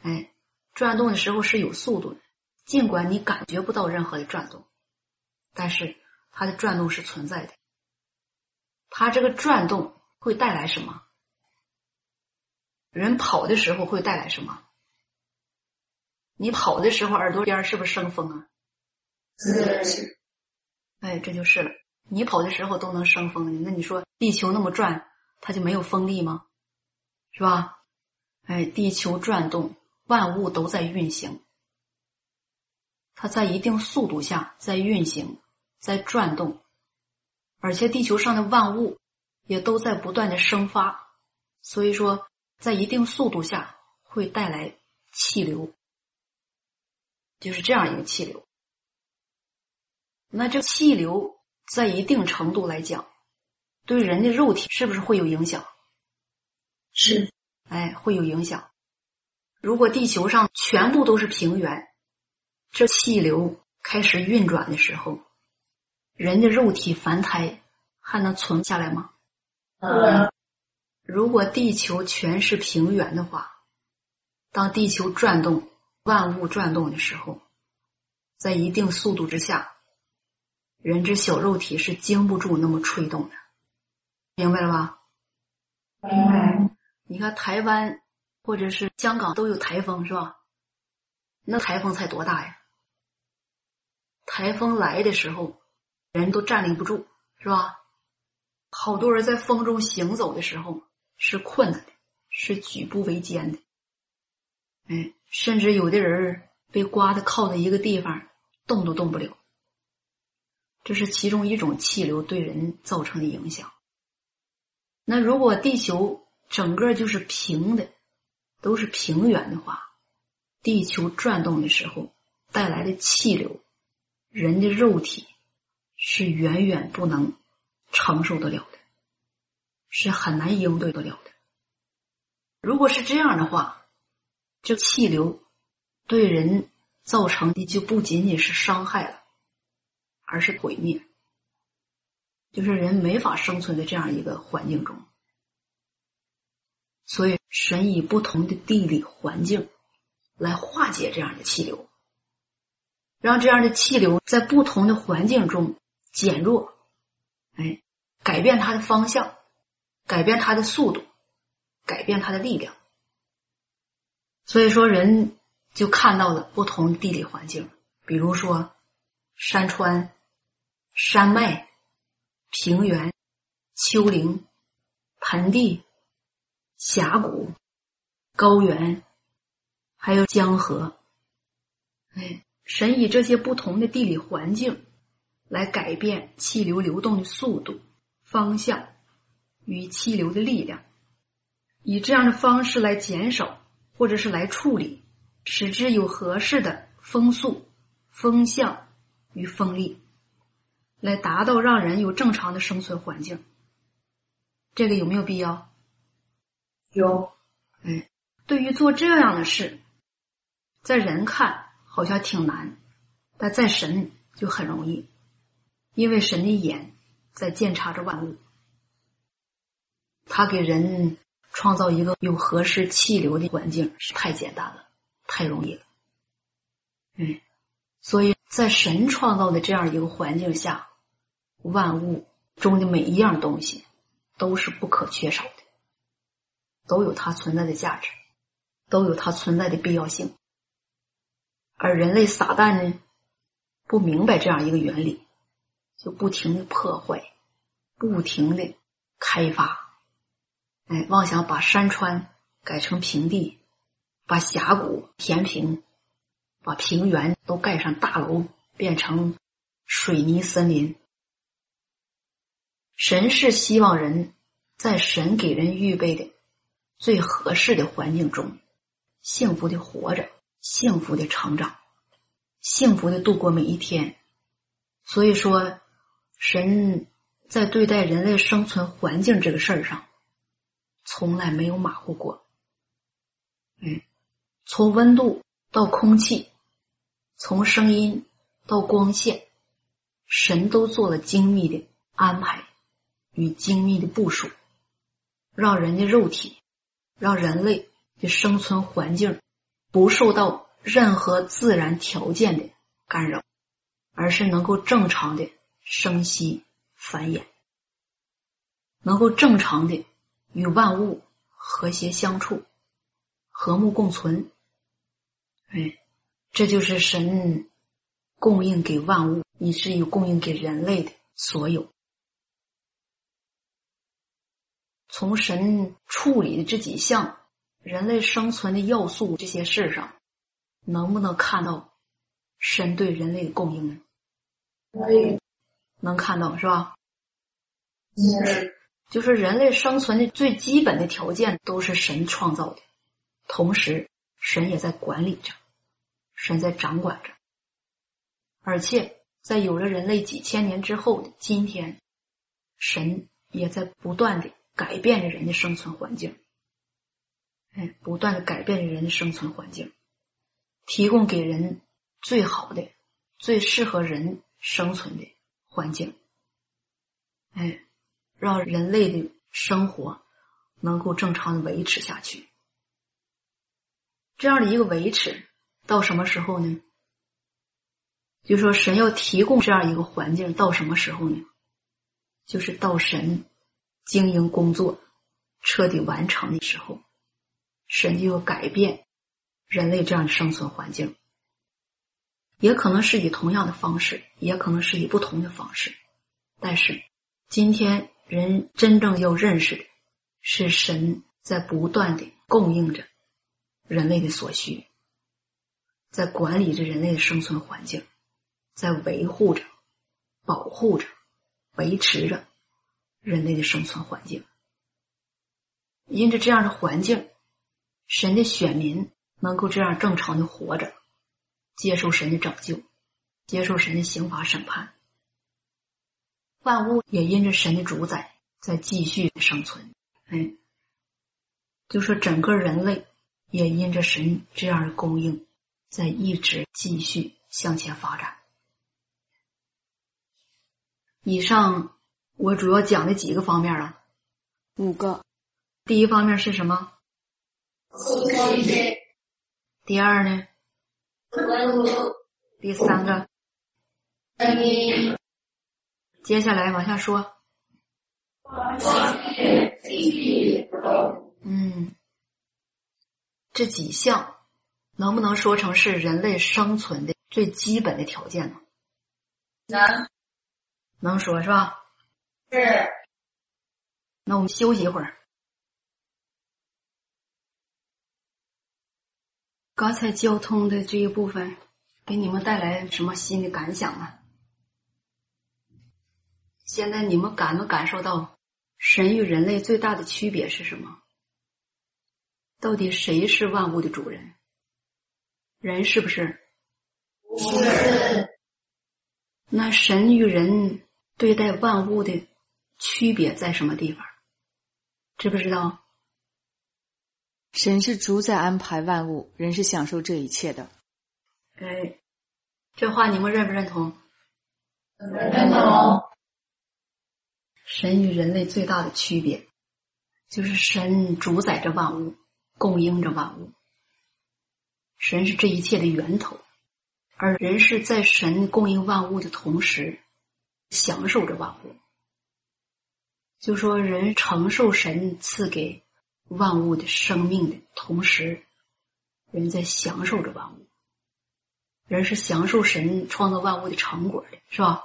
哎，转动的时候是有速度的，尽管你感觉不到任何的转动，但是它的转动是存在的。它这个转动会带来什么？人跑的时候会带来什么？你跑的时候耳朵边是不是生风啊？是，哎，这就是了。你跑的时候都能生风，那你说地球那么转，它就没有风力吗？是吧？哎，地球转动，万物都在运行，它在一定速度下在运行，在转动，而且地球上的万物也都在不断的生发，所以说在一定速度下会带来气流，就是这样一个气流。那这气流在一定程度来讲，对人的肉体是不是会有影响？是，哎，会有影响。如果地球上全部都是平原，这气流开始运转的时候，人的肉体凡胎还能存下来吗？嗯，如果地球全是平原的话，当地球转动、万物转动的时候，在一定速度之下，人之小肉体是经不住那么吹动的，明白了吧？明白。你看台湾或者是香港都有台风是吧？那台风才多大呀？台风来的时候，人都站立不住是吧？好多人在风中行走的时候是困难的，是举步维艰的。哎，甚至有的人被刮的靠在一个地方，动都动不了。这是其中一种气流对人造成的影响。那如果地球整个就是平的，都是平原的话，地球转动的时候带来的气流，人的肉体是远远不能承受得了的，是很难应对得了的。如果是这样的话，这气流对人造成的就不仅仅是伤害了，而是毁灭，就是人没法生存在这样一个环境中。所以，神以不同的地理环境来化解这样的气流，让这样的气流在不同的环境中减弱，哎，改变它的方向，改变它的速度，改变它的力量。所以说，人就看到了不同地理环境，比如说山川、山脉、平原、丘陵、盆地、峡谷、高原，还有江河。哎，神以这些不同的地理环境来改变气流流动的速度、方向与气流的力量，以这样的方式来减少。或者是来处理，使之有合适的风速、风向与风力，来达到让人有正常的生存环境。这个有没有必要？有。哎，对于做这样的事，在人看好像挺难，但在神就很容易，因为神的眼在监察着万物，他给人。创造一个有合适气流的环境是太简单了，太容易了。嗯，所以在神创造的这样一个环境下，万物中的每一样东西都是不可缺少的，都有它存在的价值，都有它存在的必要性。而人类撒旦呢，不明白这样一个原理，就不停的破坏，不停的开发。哎，妄想把山川改成平地，把峡谷填平，把平原都盖上大楼，变成水泥森林。神是希望人在神给人预备的最合适的环境中，幸福的活着，幸福的成长，幸福的度过每一天。所以说，神在对待人类生存环境这个事儿上。从来没有马虎过，嗯，从温度到空气，从声音到光线，神都做了精密的安排与精密的部署，让人的肉体，让人类的生存环境不受到任何自然条件的干扰，而是能够正常的生息繁衍，能够正常的。与万物和谐相处，和睦共存。哎，这就是神供应给万物，以至于供应给人类的所有。从神处理的这几项人类生存的要素这些事上，能不能看到神对人类的供应呢？可以，能看到是吧？是。就是人类生存的最基本的条件都是神创造的，同时神也在管理着，神在掌管着，而且在有了人类几千年之后的今天，神也在不断的改变着人的生存环境，哎，不断的改变着人的生存环境，提供给人最好的、最适合人生存的。环境，哎，让人类的生活能够正常的维持下去。这样的一个维持到什么时候呢？就说神要提供这样一个环境到什么时候呢？就是到神经营工作彻底完成的时候，神就要改变人类这样的生存环境，也可能是以同样的方式，也可能是以不同的方式。但是今天人真正要认识的是，神在不断的供应着人类的所需，在管理着人类的生存环境，在维护着、保护着。维持着人类的生存环境，因着这样的环境，神的选民能够这样正常的活着，接受神的拯救，接受神的刑罚审判，万物也因着神的主宰在继续生存。哎，就说整个人类也因着神这样的供应，在一直继续向前发展。以上我主要讲的几个方面啊，五个。第一方面是什么？第二呢？第三个？接下来往下说。嗯，这几项能不能说成是人类生存的最基本的条件呢？能。能说是吧？是。那我们休息一会儿。刚才交通的这一部分，给你们带来什么新的感想啊？现在你们感没感受到神与人类最大的区别是什么？到底谁是万物的主人？人是不是？是。那神与人。对待万物的区别在什么地方？知不知道？神是主宰安排万物，人是享受这一切的。哎，这话你们认不认同？认同。神与人类最大的区别，就是神主宰着万物，供应着万物。神是这一切的源头，而人是在神供应万物的同时。享受着万物，就说人承受神赐给万物的生命的同时，人在享受着万物。人是享受神创造万物的成果的，是吧？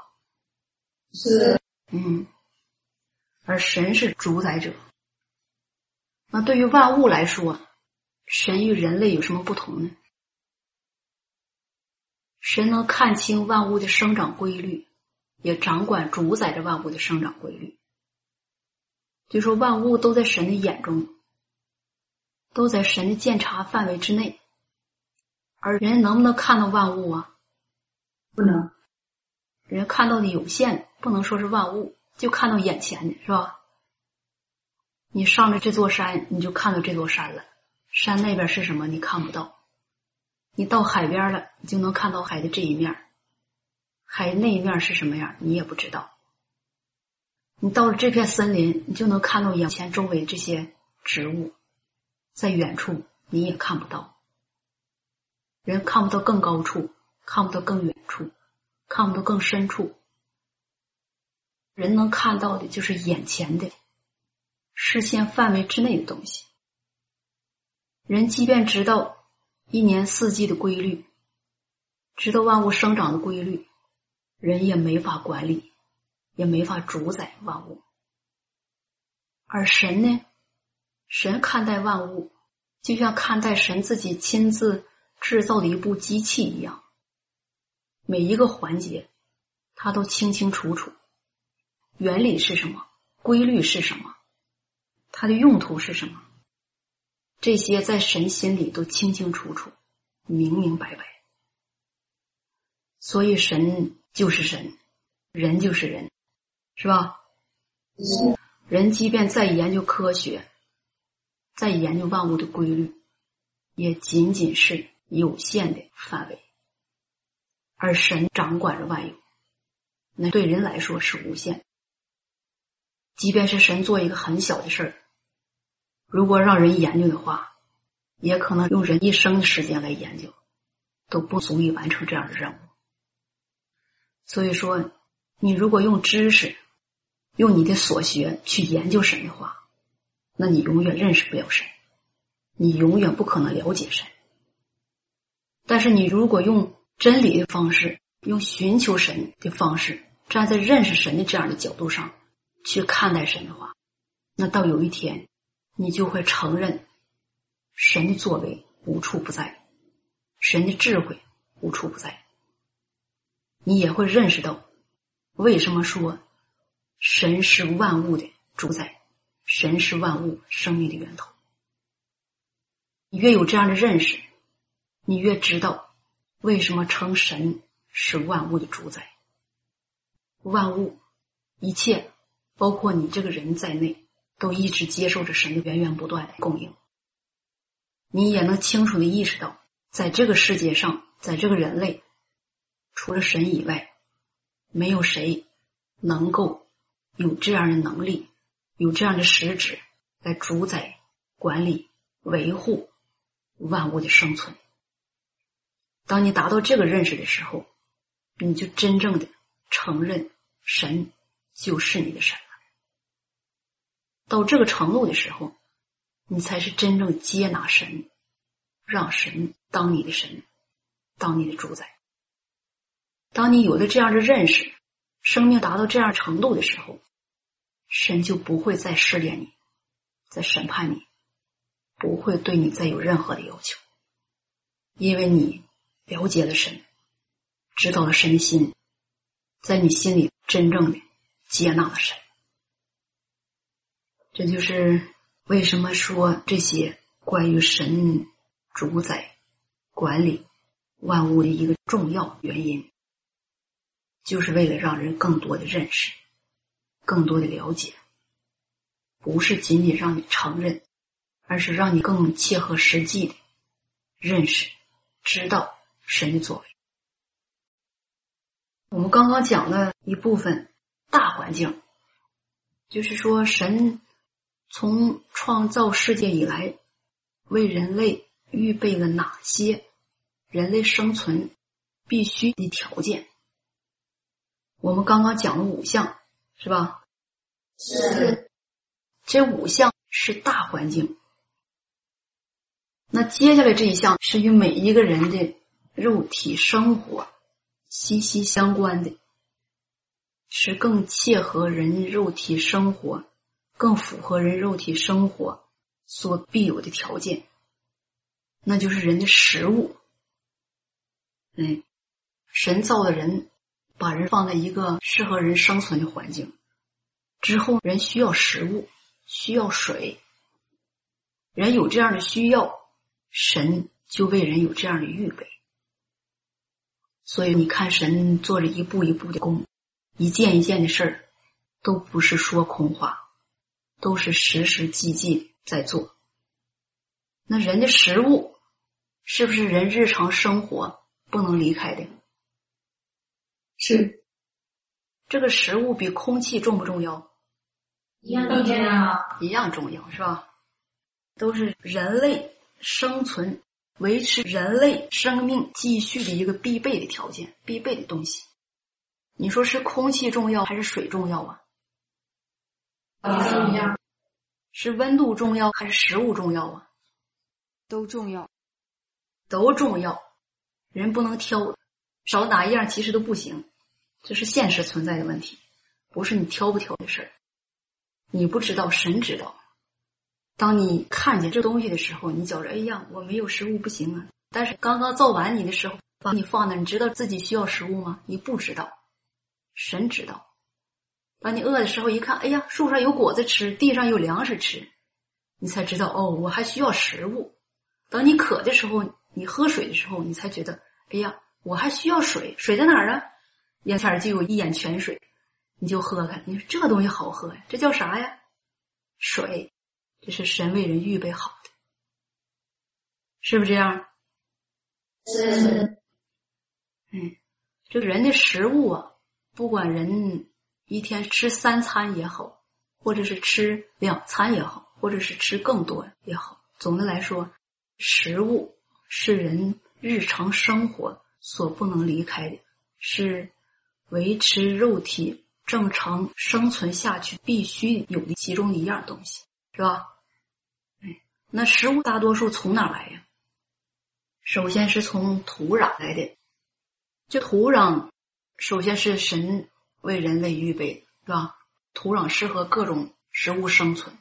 是。嗯。而神是主宰者。那对于万物来说，神与人类有什么不同呢？神能看清万物的生长规律。也掌管主宰着万物的生长规律，就说万物都在神的眼中，都在神的鉴察范围之内，而人能不能看到万物啊？不能，人看到的有限，不能说是万物，就看到眼前的是吧？你上了这座山，你就看到这座山了，山那边是什么你看不到，你到海边了，你就能看到海的这一面。海那一面是什么样，你也不知道。你到了这片森林，你就能看到眼前周围这些植物，在远处你也看不到。人看不到更高处，看不到更远处，看不到更深处。人能看到的就是眼前的视线范围之内的东西。人即便知道一年四季的规律，知道万物生长的规律。人也没法管理，也没法主宰万物，而神呢？神看待万物，就像看待神自己亲自制造的一部机器一样，每一个环节他都清清楚楚，原理是什么，规律是什么，它的用途是什么，这些在神心里都清清楚楚、明明白白，所以神。就是神，人就是人，是吧？人即便再研究科学，再研究万物的规律，也仅仅是有限的范围，而神掌管着万有，那对人来说是无限。即便是神做一个很小的事儿，如果让人研究的话，也可能用人一生的时间来研究，都不足以完成这样的任务。所以说，你如果用知识，用你的所学去研究神的话，那你永远认识不了神，你永远不可能了解神。但是你如果用真理的方式，用寻求神的方式，站在认识神的这样的角度上去看待神的话，那到有一天，你就会承认神的作为无处不在，神的智慧无处不在。你也会认识到，为什么说神是万物的主宰，神是万物生命的源头。你越有这样的认识，你越知道为什么称神是万物的主宰。万物一切，包括你这个人在内，都一直接受着神的源源不断的供应。你也能清楚的意识到，在这个世界上，在这个人类。除了神以外，没有谁能够有这样的能力，有这样的实质来主宰、管理、维护万物的生存。当你达到这个认识的时候，你就真正的承认神就是你的神了。到这个程度的时候，你才是真正接纳神，让神当你的神，当你的主宰。当你有了这样的认识，生命达到这样程度的时候，神就不会再试炼你，再审判你，不会对你再有任何的要求，因为你了解了神，知道了神心，在你心里真正的接纳了神。这就是为什么说这些关于神主宰、管理万物的一个重要原因。就是为了让人更多的认识，更多的了解，不是仅仅让你承认，而是让你更切合实际的认识，知道神的作为。我们刚刚讲了一部分大环境，就是说神从创造世界以来，为人类预备了哪些人类生存必须的条件。我们刚刚讲了五项，是吧？是。这五项是大环境。那接下来这一项是与每一个人的肉体生活息息相关的，是更切合人肉体生活、更符合人肉体生活所必有的条件，那就是人的食物。嗯，神造的人。把人放在一个适合人生存的环境之后，人需要食物，需要水，人有这样的需要，神就为人有这样的预备。所以你看，神做着一步一步的工，一件一件的事儿，都不是说空话，都是实实际际在做。那人的食物是不是人日常生活不能离开的？是，这个食物比空气重不重要？一样重要，一样重要，是吧？都是人类生存、维持人类生命继续的一个必备的条件、必备的东西。你说是空气重要还是水重要啊？一样。是温度重要还是食物重要啊？都重要，都重要。人不能挑，少哪一样其实都不行。这是现实存在的问题，不是你挑不挑的事儿。你不知道，神知道。当你看见这东西的时候，你觉着哎呀，我没有食物不行啊。但是刚刚造完你的时候，把你放那，你知道自己需要食物吗？你不知道，神知道。当你饿的时候，一看，哎呀，树上有果子吃，地上有粮食吃，你才知道哦，我还需要食物。等你渴的时候，你喝水的时候，你才觉得，哎呀，我还需要水，水在哪儿啊？眼前就有一眼泉水，你就喝开。你说这东西好喝呀？这叫啥呀？水，这是神为人预备好的，是不是这样？是。嗯，这人的食物啊，不管人一天吃三餐也好，或者是吃两餐也好，或者是吃更多也好，总的来说，食物是人日常生活所不能离开的，是维持肉体正常生存下去必须有的其中一样东西，是吧？哎，那食物大多数从哪来呀？首先是从土壤来的，这土壤首先是神为人类预备的，是吧？土壤适合各种食物生存，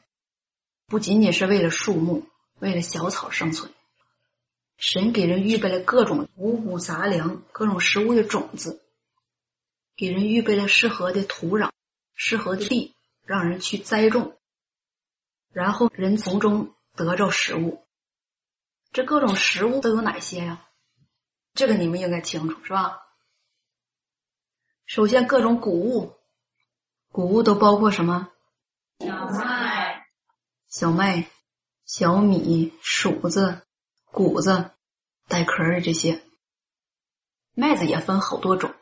不仅仅是为了树木、为了小草生存。神给人预备了各种五谷杂粮、各种食物的种子，给人预备了适合的土壤、适合的地，让人去栽种，然后人从中得着食物。这各种食物都有哪些呀？这个你们应该清楚，是吧？首先，各种谷物，谷物都包括什么？小麦、小麦、小米、黍子、谷子、带壳的这些。麦子也分好多种，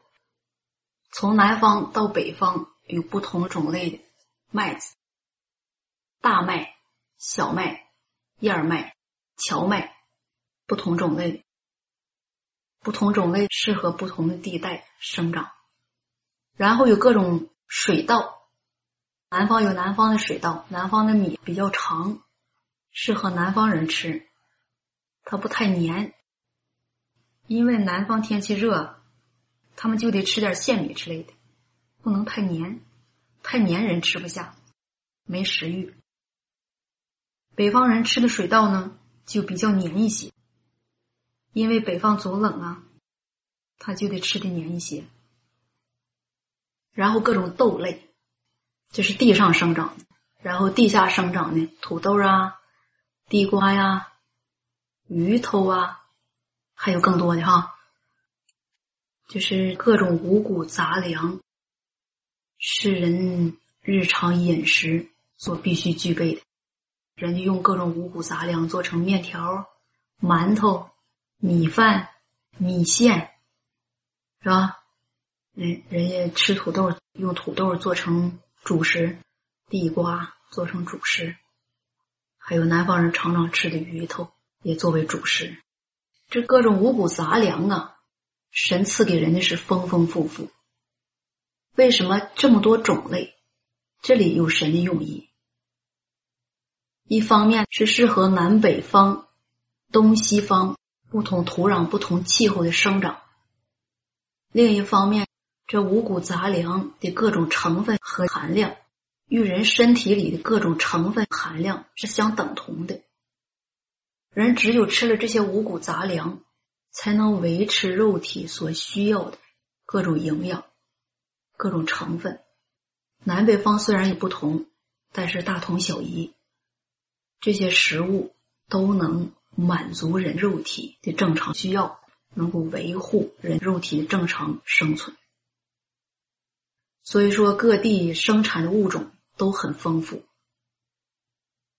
从南方到北方有不同种类的麦子，大麦、小麦、燕麦、荞麦。不同种类的，不同种类适合不同的地带生长。然后有各种水稻，南方有南方的水稻，南方的米比较长，适合南方人吃，它不太黏。因为南方天气热，他们就得吃点线米之类的，不能太黏，太黏人吃不下，没食欲。北方人吃的水稻呢，就比较黏一些。因为北方总冷啊，他就得吃的黏一些。然后各种豆类，这是地上生长的；然后地下生长的土豆啊、地瓜呀、芋头啊，还有更多的哈，就是各种五谷杂粮，是人日常饮食所必须具备的。人家用各种五谷杂粮做成面条、馒头。米饭、米线是吧？人人家吃土豆，用土豆做成主食；地瓜做成主食，还有南方人常常吃的芋头也作为主食。这各种五谷杂粮啊，神赐给人的是丰丰富富。为什么这么多种类？这里有神的用意。一方面是适合南北方、东西方。不同土壤、不同气候的生长。另一方面，这五谷杂粮的各种成分和含量，与人身体里的各种成分含量是相等同的。人只有吃了这些五谷杂粮，才能维持肉体所需要的各种营养、各种成分。南北方虽然有不同，但是大同小异。这些食物都能。满足人肉体的正常需要，能够维护人肉体的正常生存。所以说，各地生产的物种都很丰富，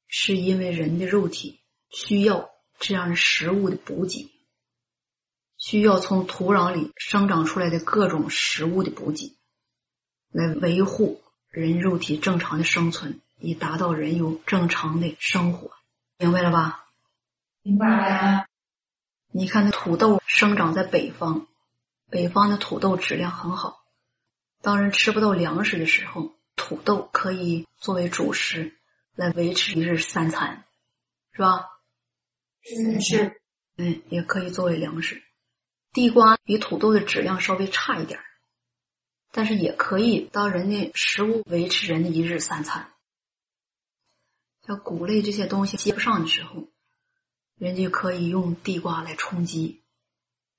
是因为人的肉体需要这样的食物的补给，需要从土壤里生长出来的各种食物的补给，来维护人肉体正常的生存，以达到人有正常的生活。明白了吧？明白了。你看，那土豆生长在北方，北方的土豆质量很好。当人吃不到粮食的时候，土豆可以作为主食来维持一日三餐，是吧？是是，嗯，也可以作为粮食。地瓜比土豆的质量稍微差一点，但是也可以当人的食物，维持人的一日三餐。像谷类这些东西接不上的时候。人家可以用地瓜来充饥，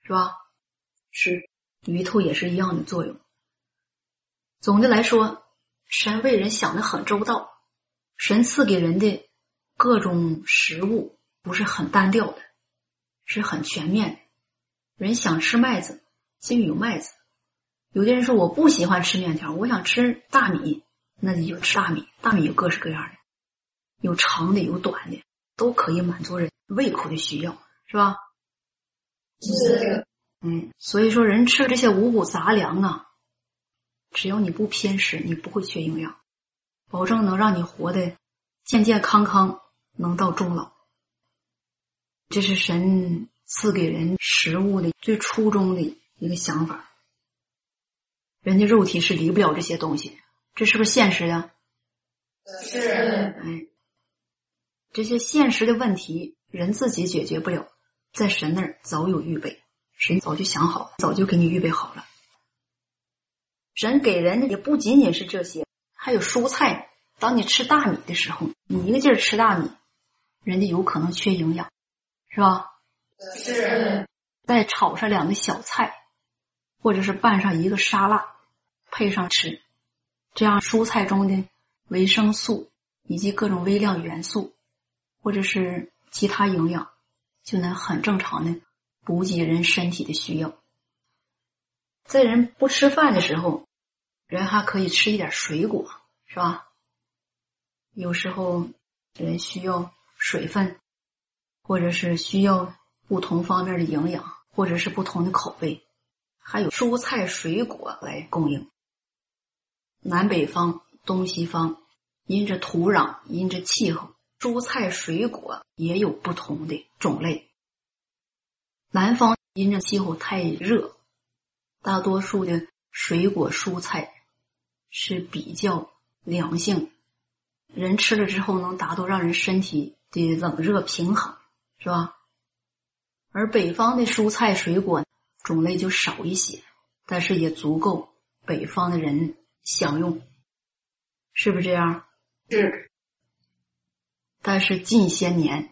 是吧？是鱼头也是一样的作用。总的来说，神为人想的很周到，神赐给人的各种食物不是很单调的，是很全面的。人想吃麦子，心里有麦子；有的人说我不喜欢吃面条，我想吃大米，那你就吃大米。大米有各式各样的，有长的，有短的，都可以满足人。胃口的需要是吧？是。嗯，所以说人吃这些五谷杂粮啊，只要你不偏食，你不会缺营养，保证能让你活得健健康康，能到终老。这是神赐给人食物的最初衷的一个想法。人的肉体是离不了这些东西，这是不是现实呀？是。哎，这些现实的问题，人自己解决不了，在神那儿早有预备，神早就想好，早就给你预备好了。神给人的也不仅仅是这些，还有蔬菜。当你吃大米的时候，你一个劲儿吃大米，人家有可能缺营养，是吧？是。再炒上两个小菜，或者是拌上一个沙拉，配上吃，这样蔬菜中的维生素以及各种微量元素，或者是其他营养，就能很正常的补给人身体的需要。在人不吃饭的时候，人还可以吃一点水果，是吧？有时候人需要水分，或者是需要不同方面的营养，或者是不同的口味，还有蔬菜水果来供应。南北方、东西方，因着土壤、因着气候，蔬菜水果也有不同的种类。南方因着气候太热，大多数的水果蔬菜是比较凉性。人吃了之后能达到让人身体的冷热平衡，是吧？而北方的蔬菜水果种类就少一些，但是也足够北方的人享用，是不是这样？是。但是近些年，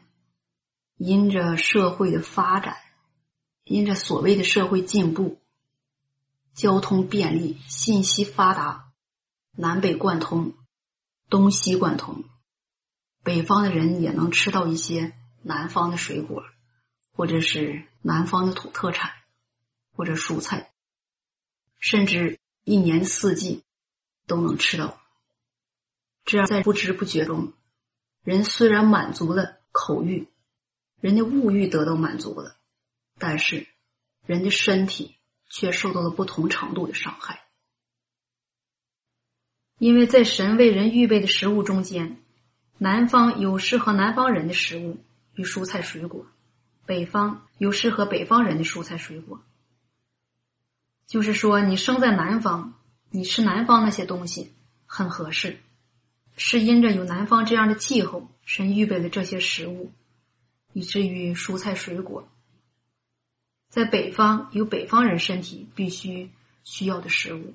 因着社会的发展，因着所谓的社会进步，交通便利，信息发达，南北贯通。东西贯通，北方的人也能吃到一些南方的水果，或者是南方的土特产，或者蔬菜，甚至一年四季都能吃到。这样在不知不觉中，人虽然满足了口欲，人的物欲得到满足了，但是人的身体却受到了不同程度的伤害。因为在神为人预备的食物中间，南方有适合南方人的食物与蔬菜水果，北方有适合北方人的蔬菜水果。就是说，你生在南方，你吃南方那些东西很合适，是因着有南方这样的气候，神预备了这些食物，以至于蔬菜水果在北方有北方人身体必须需要的食物。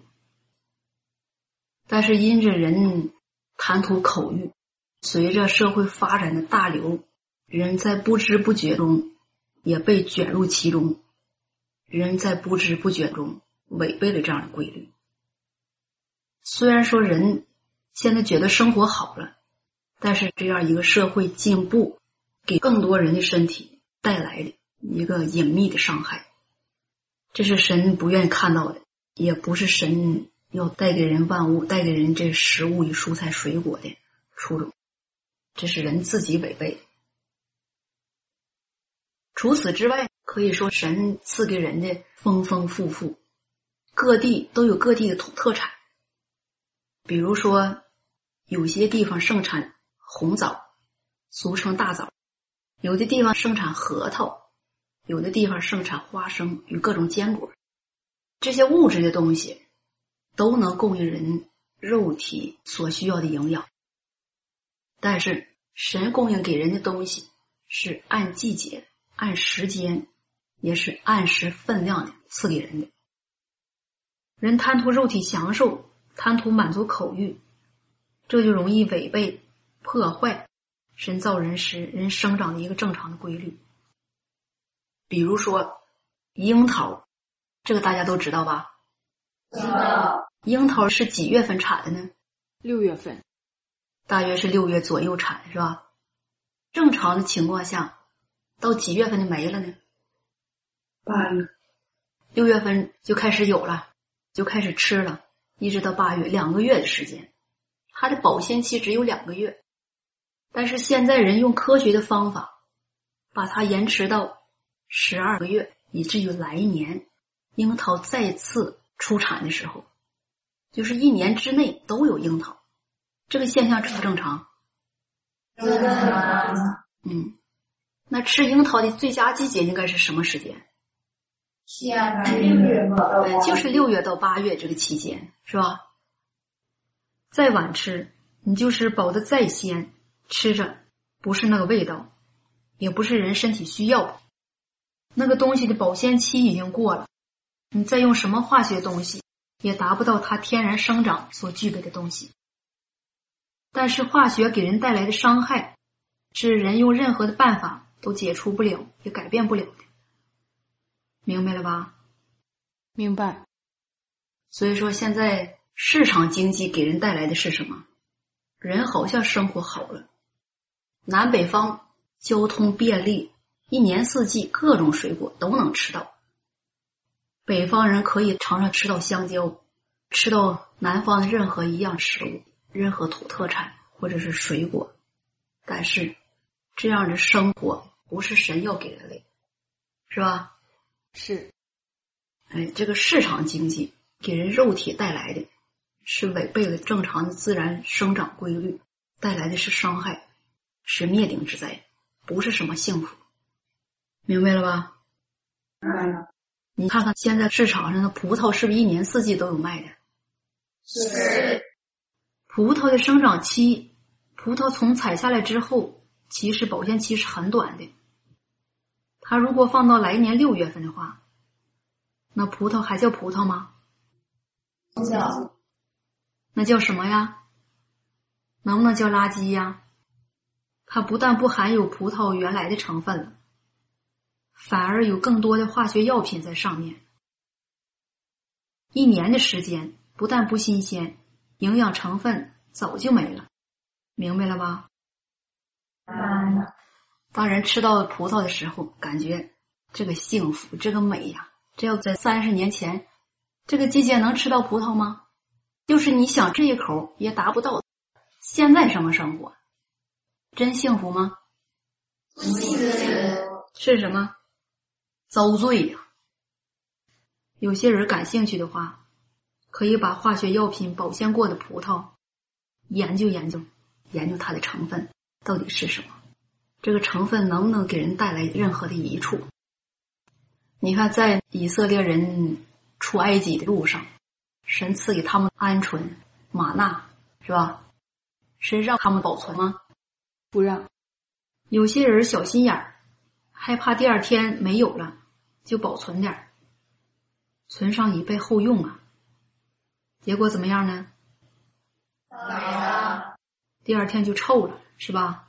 但是因着人谈吐口欲，随着社会发展的大流，人在不知不觉中也被卷入其中，人在不知不觉中违背了这样的规律。虽然说人现在觉得生活好了，但是这样一个社会进步，给更多人的身体带来的一个隐秘的伤害，这是神不愿意看到的，也不是神。要带给人万物，带给人这食物与蔬菜水果的初衷，这是人自己违背的。除此之外，可以说神赐给人的丰丰富富，各地都有各地的土特产。比如说，有些地方盛产红枣，俗称大枣；有的地方盛产核桃，有的地方盛产花生与各种坚果。这些物质的东西。都能供应人肉体所需要的营养，但是神供应给人的东西是按季节、按时间，也是按时分量的赐给人的。人贪图肉体享受，贪图满足口欲，这就容易违背、破坏神造人时人生长的一个正常的规律。比如说樱桃，这个大家都知道吧？知道。樱桃是几月份产的呢？六月份，大约是六月左右产，是吧？正常的情况下，到几月份就没了呢？八月，六月份就开始有了，就开始吃了，一直到八月，两个月的时间，它的保鲜期只有两个月。但是现在人用科学的方法，把它延迟到十二个月，以至于来年樱桃再次出产的时候。就是一年之内都有樱桃，这个现象正不正常？正常。嗯，那吃樱桃的最佳季节应该是什么时间？夏六月对，就是六月到八月这个期间，是吧？再晚吃，你就是保的再鲜，吃着不是那个味道，也不是人身体需要的，那个东西的保鲜期已经过了，你再用什么化学东西也达不到它天然生长所具备的东西。但是化学给人带来的伤害，是人用任何的办法都解除不了，也改变不了的。明白了吧？明白。所以说，现在市场经济给人带来的是什么？人好像生活好了，南北方交通便利，一年四季各种水果都能吃到。北方人可以常常吃到香蕉，吃到南方的任何一样食物，任何土特产或者是水果。但是这样的生活不是神要给人类，是吧？是，哎，这个市场经济给人肉体带来的是违背了正常的自然生长规律，带来的是伤害，是灭顶之灾，不是什么幸福，明白了吧？嗯，你看看现在市场上的葡萄是不是一年四季都有卖的？是。葡萄的生长期，葡萄从采下来之后，其实保鲜期是很短的。它如果放到来年六月份的话，那葡萄还叫葡萄吗？不叫。那叫什么呀？能不能叫垃圾呀？它不但不含有葡萄原来的成分了，反而有更多的化学药品在上面。一年的时间不但不新鲜，营养成分早就没了，明白了吧？嗯。当人吃到葡萄的时候，感觉这个幸福，这个美呀！这要在三十年前，这个季节能吃到葡萄吗？就是你想这一口也达不到。现在什么生活？真幸福吗？是。是什么？遭罪呀！有些人感兴趣的话，可以把化学药品保鲜过的葡萄研究研究，研究它的成分到底是什么。这个成分能不能给人带来任何的益处？你看，在以色列人出埃及的路上，神赐给他们鹌鹑、玛纳，是吧？是让他们保存吗？不让。有些人小心眼儿，害怕第二天没有了，就保存点儿，存上以备后用啊。结果怎么样呢？没了第二天就臭了，是吧？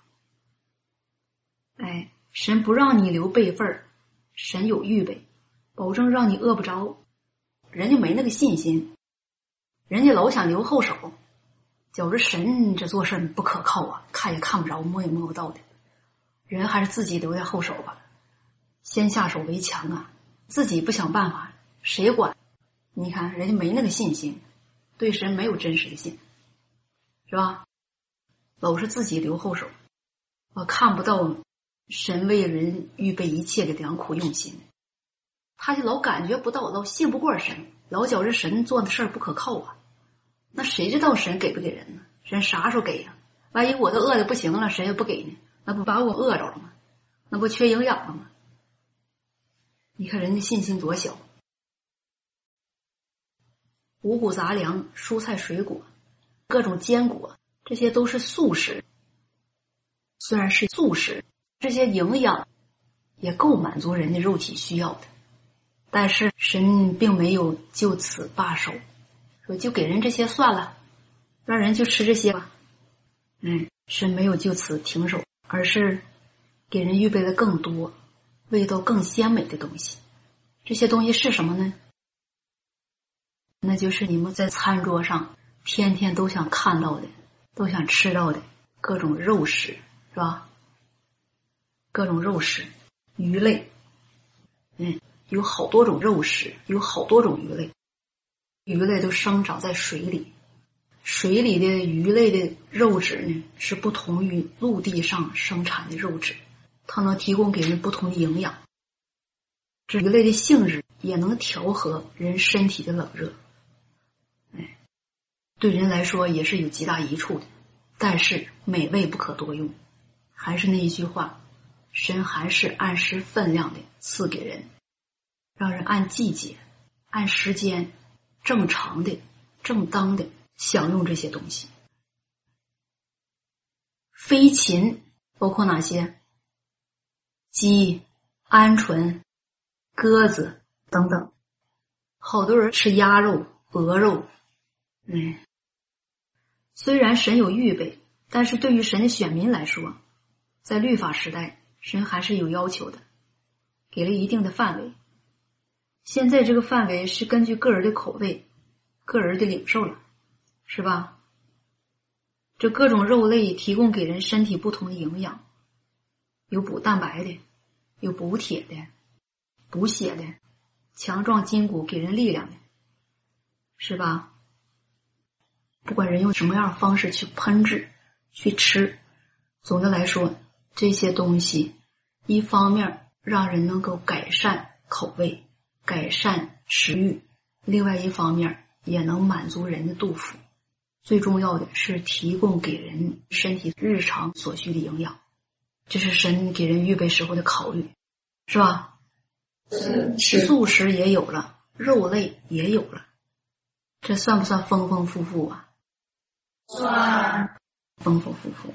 哎，神不让你留备份儿，神有预备，保证让你饿不着。人家没那个信心，人家老想留后手，觉着神这做事不可靠啊，看也看不着，摸也摸不到的。人还是自己留点后手吧，先下手为强啊。自己不想办法，谁管？你看人家没那个信心，对神没有真实的信，是吧？老是自己留后手，我看不到。神为人预备一切的良苦用心，他就老感觉不到，老信不过神，老觉着神做的事儿不可靠啊。那谁知道神给不给人呢？神啥时候给呀？万一我都饿的不行了，神也不给呢？那不把我饿着了吗？那不缺营养了吗？你看人家信心多小，五谷杂粮、蔬菜水果、各种坚果，这些都是素食，虽然是素食。这些营养也够满足人的肉体需要的，但是神并没有就此罢手，说就给人这些算了，让人就吃这些吧。嗯，神没有就此停手，而是给人预备了更多、味道更鲜美的东西。这些东西是什么呢？那就是你们在餐桌上天天都想看到的、都想吃到的各种肉食，是吧？各种肉食，鱼类，嗯，有好多种肉食，有好多种鱼类，鱼类都生长在水里，水里的鱼类的肉质呢是不同于陆地上生产的肉质，它能提供给人不同的营养。这鱼类的性质也能调和人身体的冷热，哎，对人来说也是有极大益处的。但是美味不可多用，还是那一句话，神还是按时分量的赐给人，让人按季节、按时间正常的、正当的享用这些东西。飞禽包括哪些？鸡、鹌鹑、鸽子等等。好多人吃鸭肉、鹅肉，嗯。虽然神有预备，但是对于神的选民来说，在律法时代，神还是有要求的，给了一定的范围。现在这个范围是根据个人的口味、个人的领受了，是吧？这各种肉类提供给人身体不同的营养，有补蛋白的，有补铁的，补血的，强壮筋骨，给人力量的，是吧？不管人用什么样的方式去烹制、去吃，总的来说，这些东西一方面让人能够改善口味、改善食欲，另外一方面也能满足人的肚腹。最重要的是提供给人身体日常所需的营养，这是神给人预备时候的考虑，是吧？是素食也有了，肉类也有了，这算不算丰丰富富啊？算丰丰富富，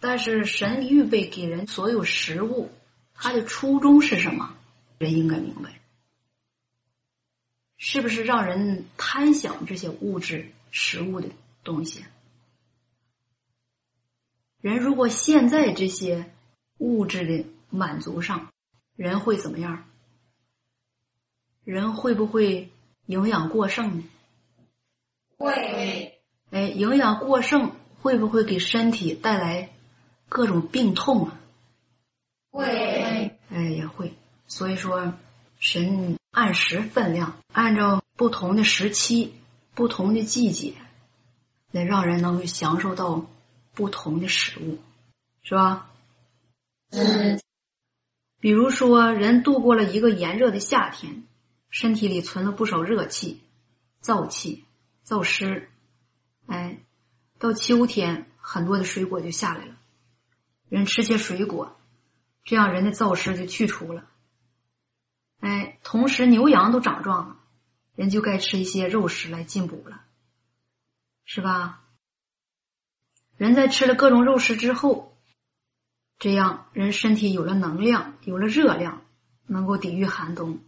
但是神预备给人所有食物，他的初衷是什么？人应该明白，是不是让人贪想这些物质食物的东西？人如果陷在这些物质的满足上，人会怎么样？人会不会营养过剩呢？会哎，营养过剩会不会给身体带来各种病痛啊？会哎，也会。所以说，神按时分量，按照不同的时期、不同的季节，来让人能够享受到不同的食物，是吧？嗯比如说，人度过了一个炎热的夏天，身体里存了不少热气、燥气、燥湿。哎，到秋天，很多的水果就下来了，人吃些水果，这样人的燥湿就去除了。哎，同时牛羊都长壮了，人就该吃一些肉食来进补了，是吧？人在吃了各种肉食之后，这样人身体有了能量，有了热量，能够抵御寒冬，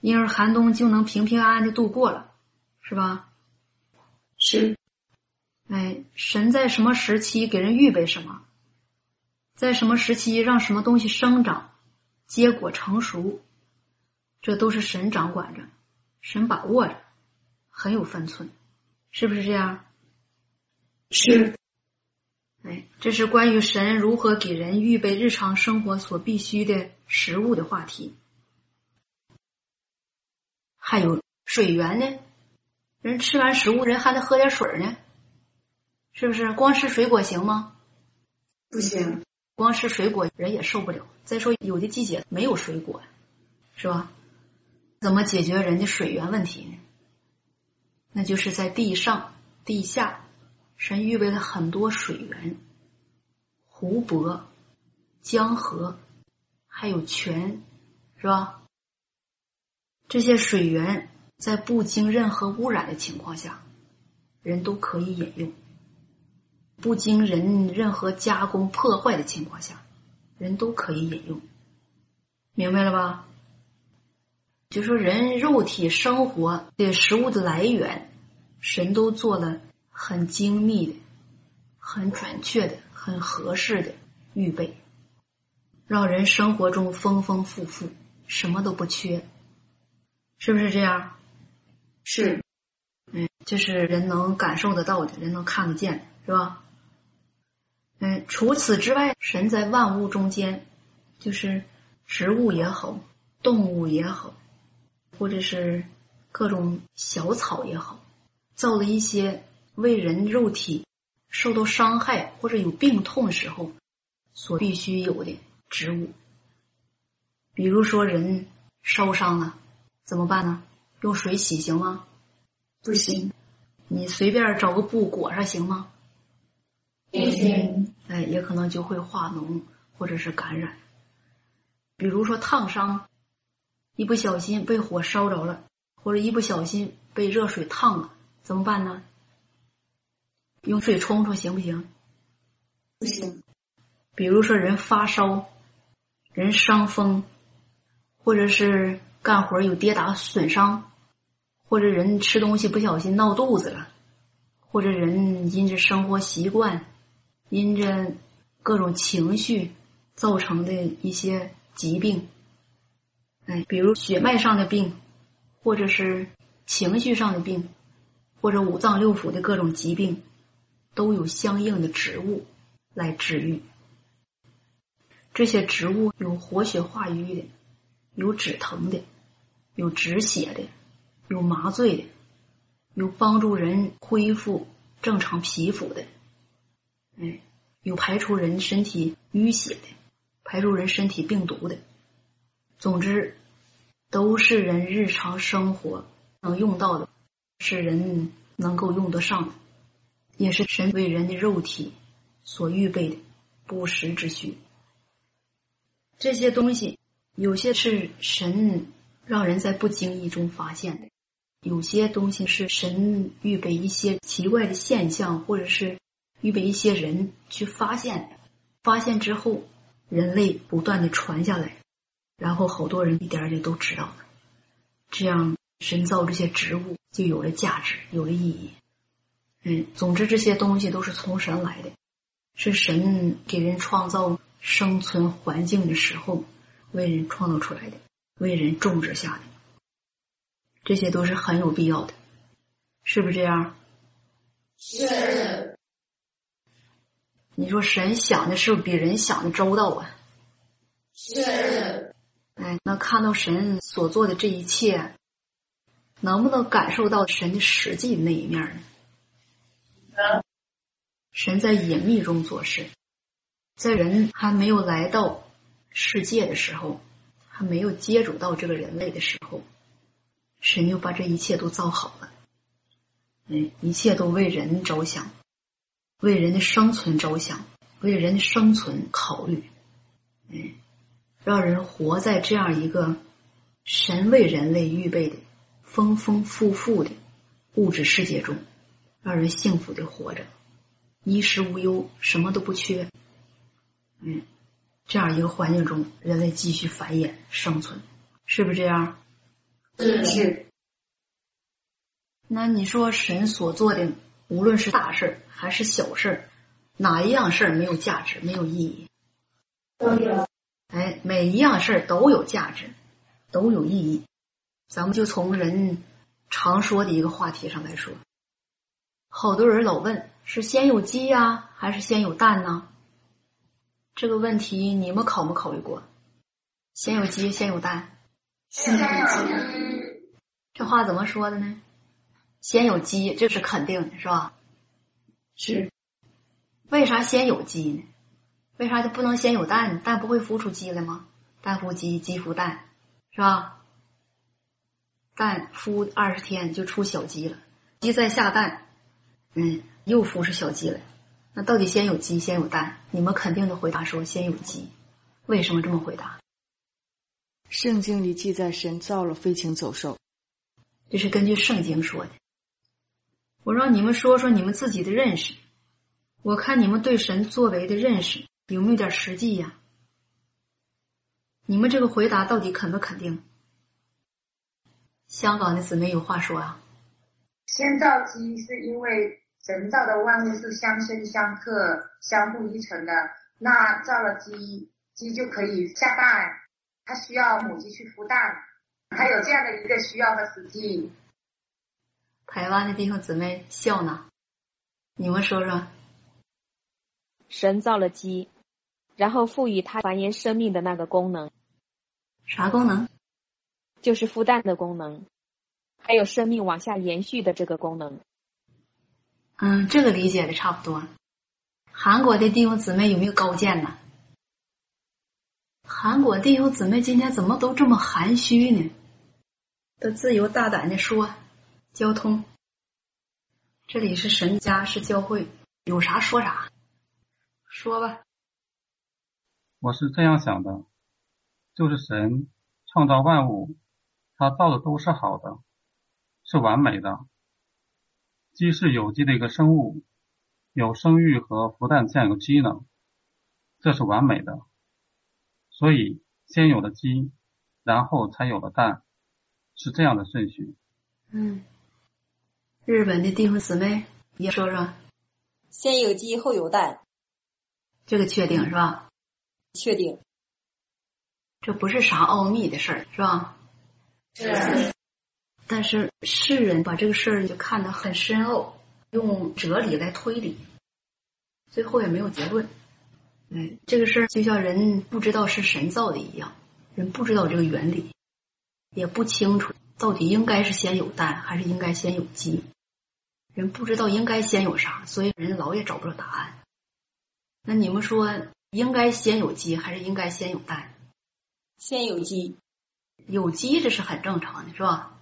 因而寒冬就能平平安安的度过了，是吧？是哎，神在什么时期给人预备什么，在什么时期让什么东西生长、结果成熟，这都是神掌管着，神把握着，很有分寸，是不是这样？是哎，这是关于神如何给人预备日常生活所必须的食物的话题。还有水源呢，人吃完食物，人还得喝点水呢，是不是？光吃水果行吗？不行光吃水果人也受不了。再说有的季节没有水果，是吧？怎么解决人的水源问题呢？那就是在地上、地下，神预备了很多水源，湖泊、江河，还有泉，是吧？这些水源在不经任何污染的情况下，人都可以饮用。不经人任何加工破坏的情况下，人都可以饮用，明白了吧？就说人肉体生活的食物的来源，神都做了很精密的、很准确的、很合适的预备，让人生活中丰丰富富，什么都不缺，是不是这样？是嗯，就是人能感受得到的，人能看得见的，是吧？嗯，除此之外，神在万物中间，就是植物也好，动物也好，或者是各种小草也好，造了一些为人肉体受到伤害或者有病痛的时候所必须有的植物。比如说人烧伤了，怎么办呢？用水洗行吗？不行你随便找个布裹上行吗？不行，哎，也可能就会化脓或者是感染。比如说烫伤，一不小心被火烧着了，或者一不小心被热水烫了，怎么办呢？用水冲冲行不行？不行，比如说人发烧，人伤风，或者是干活有跌打损伤，或者人吃东西不小心闹肚子了，或者人因着生活习惯，因着各种情绪造成的一些疾病，哎，比如血脉上的病，或者是情绪上的病，或者五脏六腑的各种疾病，都有相应的植物来治愈。这些植物有活血化瘀的，有止疼的，有止血的，有麻醉的，有帮助人恢复正常皮肤的，哎，有排除人身体淤血的，排除人身体病毒的。总之，都是人日常生活能用到的，是人能够用得上的，也是神为人的肉体所预备的不时之需。这些东西有些是神让人在不经意中发现的，有些东西是神预备一些奇怪的现象，或者是预备一些人去发现。发现之后，人类不断的传下来，然后好多人一点点都知道了。这样，神造这些植物就有了价值，有了意义。嗯，总之这些东西都是从神来的，是神给人创造。生存环境的时候，为人创造出来的，为人种植下的，这些都是很有必要的，是不是这样？是。你说神想的是不是比人想的周到啊？是。哎，那看到神所做的这一切，能不能感受到神的实际那一面呢？能。神在隐秘中做事。在人还没有来到世界的时候，还没有接触到这个人类的时候，神就把这一切都造好了。嗯，一切都为人着想，为人的生存着想，为人的生存考虑。嗯，让人活在这样一个神为人类预备的丰丰富富的物质世界中，让人幸福的活着，衣食无忧，什么都不缺。嗯，这样一个环境中，人类继续繁衍生存，是不是这样？是是。那你说神所做的，无论是大事还是小事哪一样事儿没有价值、没有意义？都有。哎，每一样事儿都有价值，都有意义。咱们就从人常说的一个话题上来说，好多人老问：是先有鸡呀，还是先有蛋呢？这个问题你们考没考虑过？先有鸡，先有蛋。先有鸡。这话怎么说的呢？先有鸡，这是肯定的，是吧？是。为啥先有鸡呢？为啥就不能先有蛋？蛋不会孵出鸡来吗？蛋孵鸡，鸡孵蛋，是吧？蛋孵二十天就出小鸡了，鸡再下蛋，嗯，又孵出小鸡来。那到底先有鸡先有蛋？你们肯定的回答说先有鸡。为什么这么回答？圣经里记载神造了飞禽走兽，这是根据圣经说的。我让你们说说你们自己的认识，我看你们对神作为的认识有没有点实际呀？你们这个回答到底肯不肯定？香港的姊妹有话说啊。先造鸡是因为。神造的万物是相生相克、相互依存的。那造了鸡，鸡就可以下蛋，它需要母鸡去孵蛋，它有这样的一个需要和实际。台湾的弟兄姊妹笑呢，你们说说。神造了鸡，然后赋予它繁衍生命的那个功能。啥功能？就是孵蛋的功能，还有生命往下延续的这个功能。嗯，这个理解的差不多。韩国的弟兄姊妹有没有高见呢？韩国弟兄姊妹今天怎么都这么含蓄呢？都自由大胆的说，交通。这里是神家，是教会，有啥说啥，说吧。我是这样想的，就是神创造万物，他造的都是好的，是完美的。鸡是有机的一个生物，有生育和孵蛋这样一个机能，这是完美的。所以先有了鸡，然后才有了蛋，是这样的顺序。嗯，日本的弟兄姊妹也说说，先有鸡后有蛋，这个确定是吧？确定，这不是啥奥秘的事儿是吧？是。但是世人把这个事儿就看得很深奥，用哲理来推理，最后也没有结论。嗯，这个事儿就像人不知道是神造的一样，人不知道这个原理，也不清楚到底应该是先有蛋还是应该先有鸡，人不知道应该先有啥，所以人老也找不着答案。那你们说应该先有鸡还是应该先有蛋？先有鸡，有鸡这是很正常的，是吧？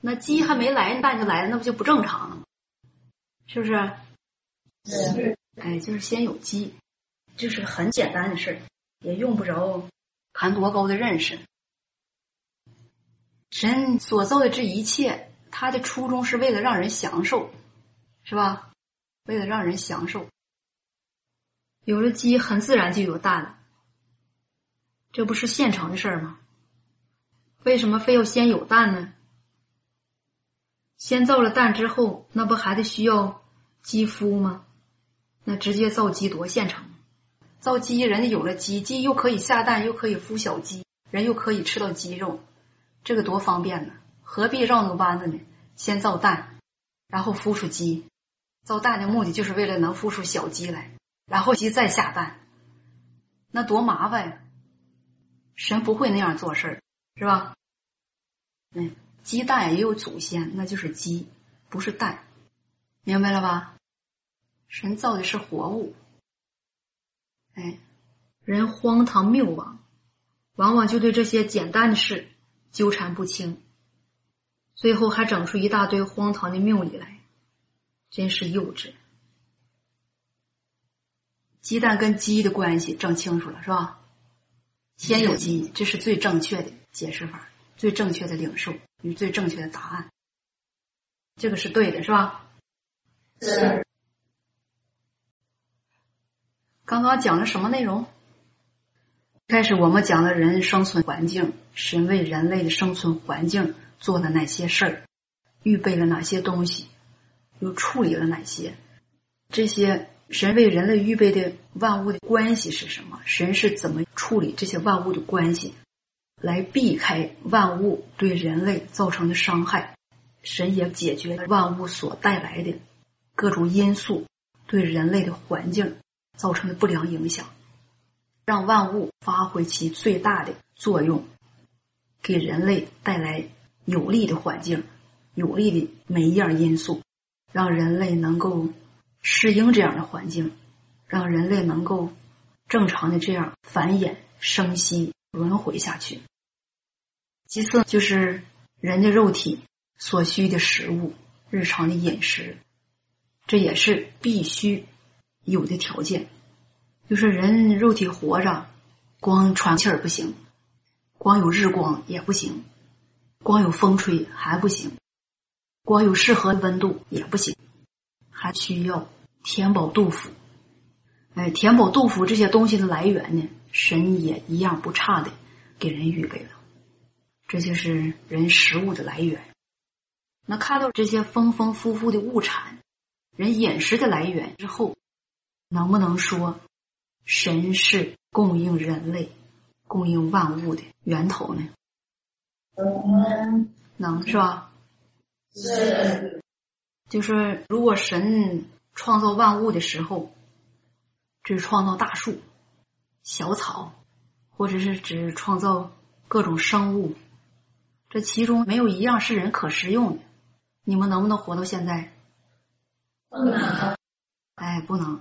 那鸡还没来，蛋就来了，那不就不正常了吗？是不是？是。哎，就是先有鸡，这是很简单的事儿，也用不着谈多高的认识。神所造的这一切，他的初衷是为了让人享受，是吧？为了让人享受。有了鸡，很自然就有蛋了，这不是现成的事儿吗？为什么非要先有蛋呢？先造了蛋之后，那不还得需要鸡孵吗？那直接造鸡多现成。造鸡，人家有了鸡，鸡又可以下蛋，又可以孵小鸡，人又可以吃到鸡肉，这个多方便呢！何必绕那个弯子呢？先造蛋，然后孵出鸡。造蛋的目的就是为了能孵出小鸡来，然后鸡再下蛋，那多麻烦呀！神不会那样做事儿，是吧？嗯。鸡蛋也有祖先，那就是鸡，不是蛋，明白了吧？神造的是活物，哎，人荒唐谬妄，往往就对这些简单的事纠缠不清，最后还整出一大堆荒唐的谬理来，真是幼稚。鸡蛋跟鸡的关系整清楚了是吧？先有鸡，这是最正确的解释法。最正确的领受与最正确的答案，这个是对的，是吧？是。刚刚讲了什么内容？开始我们讲了人生存环境，神为人类的生存环境做了哪些事儿，预备了哪些东西，又处理了哪些？这些神为人类预备的万物的关系是什么？神是怎么处理这些万物的关系？来避开万物对人类造成的伤害，神也解决了万物所带来的各种因素对人类的环境造成的不良影响，让万物发挥其最大的作用，给人类带来有利的环境、有利的每一样因素，让人类能够适应这样的环境，让人类能够正常的这样繁衍、生息、轮回下去。其次就是人的肉体所需的食物，日常的饮食，这也是必须有的条件。就是人肉体活着，光喘气儿不行，光有日光也不行，光有风吹还不行，光有适合的温度也不行，还需要填饱肚腹。哎，填饱肚腹这些东西的来源呢，神也一样不差的给人预备了。这就是人食物的来源。那看到这些丰丰富富的物产，人饮食的来源之后，能不能说神是供应人类、供应万物的源头呢？能，能是吧？是。就是如果神创造万物的时候，只创造大树、小草，或者是只创造各种生物。这其中没有一样是人可食用的，你们能不能活到现在？不能。哎，不能。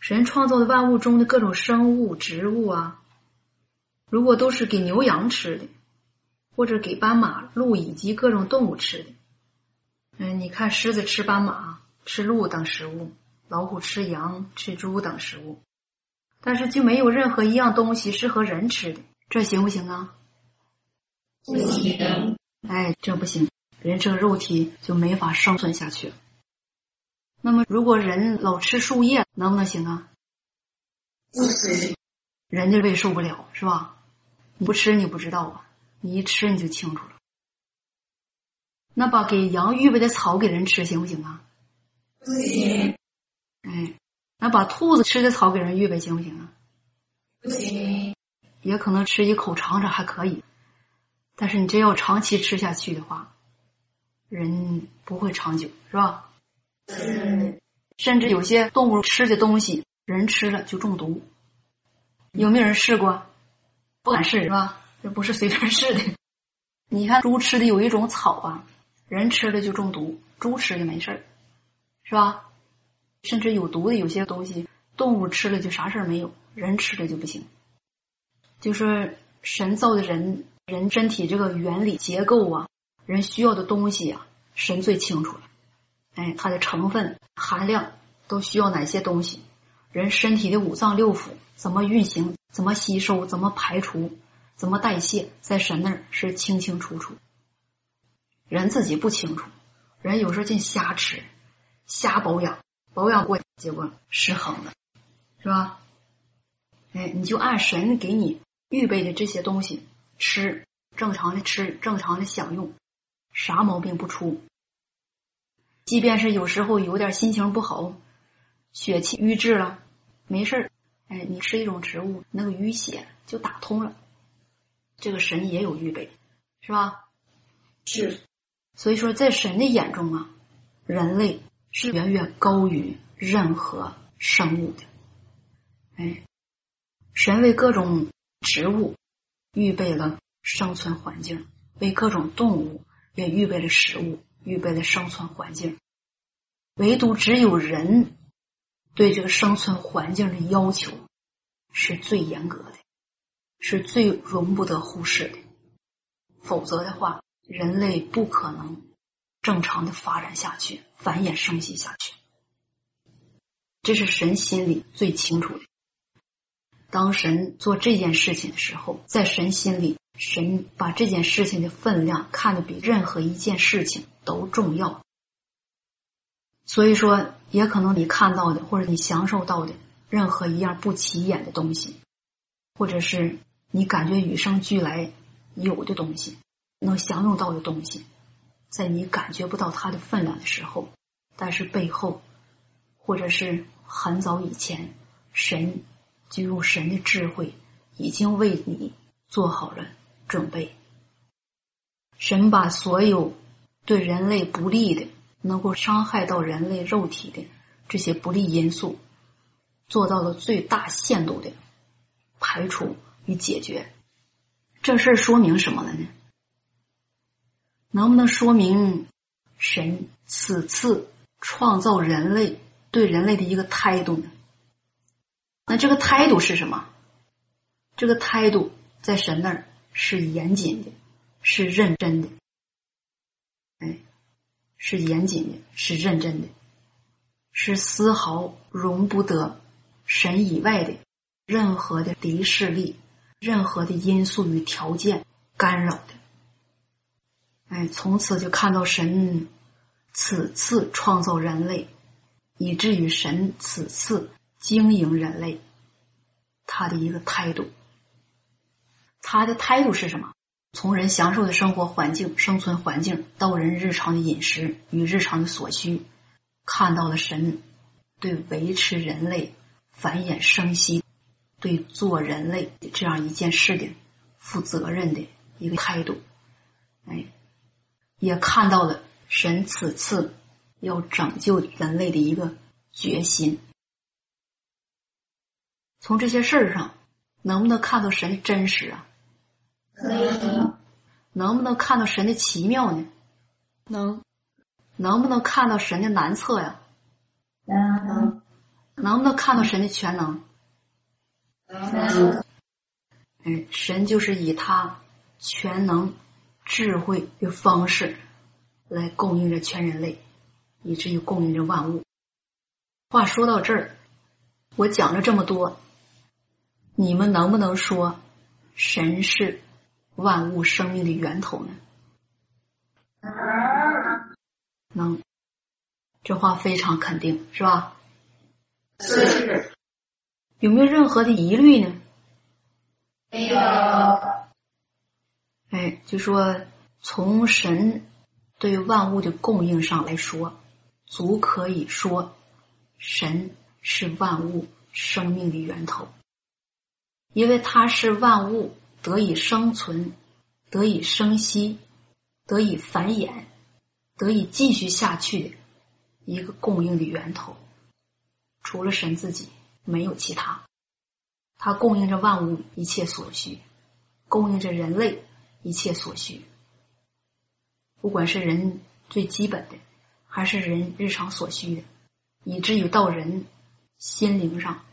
神创造的万物中的各种生物、植物啊，如果都是给牛羊吃的，或者给斑马、鹿以及各种动物吃的，嗯，你看狮子吃斑马、吃鹿等食物，老虎吃羊、吃猪等食物，但是就没有任何一样东西适合人吃的，这行不行啊？不行。哎，这不行，人这个肉体就没法生存下去了。那么，如果人老吃树叶，能不能行啊？不行。人家胃受不了，是吧？你不吃你不知道啊，你一吃你就清楚了。那把给羊预备的草给人吃行不行啊？不行。哎，那把兔子吃的草给人预备行不行啊？不行。也可能吃一口尝尝还可以，但是你真要长期吃下去的话，人不会长久，是吧？是。甚至有些动物吃的东西，人吃了就中毒。有没有人试过？不敢试是吧？这不是随便试的。你看猪吃的有一种草啊，人吃了就中毒，猪吃的没事儿，是吧？甚至有毒的有些东西，动物吃了就啥事儿没有，人吃了就不行。就是神造的人，人身体这个原理结构啊，人需要的东西啊，神最清楚了。哎，它的成分含量都需要哪些东西？人身体的五脏六腑怎么运行？怎么吸收？怎么排除？怎么代谢？在神那儿是清清楚楚。人自己不清楚，人有时候净瞎吃、瞎保养，保养过结果失衡了，是吧？哎，你就按神给你预备的这些东西吃，正常的吃，正常的享用，啥毛病不出。即便是有时候有点心情不好，血气瘀滞了。没事儿，哎，你吃一种植物，那个淤血就打通了。这个神也有预备，是吧？是。所以说，在神的眼中啊，人类是远远高于任何生物的。哎，神为各种植物预备了生存环境，为各种动物也预备了食物，预备了生存环境。唯独只有人。对这个生存环境的要求是最严格的，是最容不得忽视的。否则的话，人类不可能正常的发展下去，繁衍生息下去。这是神心里最清楚的。当神做这件事情的时候，在神心里，神把这件事情的分量看得比任何一件事情都重要。所以说，也可能你看到的，或者你享受到的任何一样不起眼的东西，或者是你感觉与生俱来有的东西，能享用到的东西，在你感觉不到它的分量的时候，但是背后，或者是很早以前，神就用神的智慧已经为你做好了准备。神把所有对人类不利的。能够伤害到人类肉体的这些不利因素，做到了最大限度的排除与解决。这事说明什么了呢？能不能说明神此次创造人类对人类的一个态度呢？那这个态度是什么？这个态度在神那儿是严谨的，是认真的。哎。是严谨的，是认真的，是丝毫容不得神以外的任何的敌视力、任何的因素与条件干扰的。哎，从此就看到神此次创造人类，以至于神此次经营人类，他的一个态度，他的态度是什么？从人享受的生活环境、生存环境，到人日常的饮食与日常的所需，看到了神对维持人类繁衍生息、对做人类这样一件事的负责任的一个态度。哎，也看到了神此次要拯救人类的一个决心。从这些事儿上，能不能看到神的真实啊？能不能看到神的奇妙呢？能。能不能看到神的难测呀？能。能不能看到神的全能？嗯。神就是以他全能、智慧的方式来供应着全人类，以至于供应着万物。话说到这儿，我讲了这么多，你们能不能说神是万物生命的源头呢？能，这话非常肯定，是吧？是。有没有任何的疑虑呢？没有。哎，就说从神对万物的供应上来说，足可以说神是万物生命的源头，因为它是万物得以生存、得以生息、得以繁衍、得以继续下去的一个供应的源头。除了神自己，没有其他。它供应着万物一切所需，供应着人类。一切所需，不管是人最基本的，还是人日常所需的，以至于到人心灵上，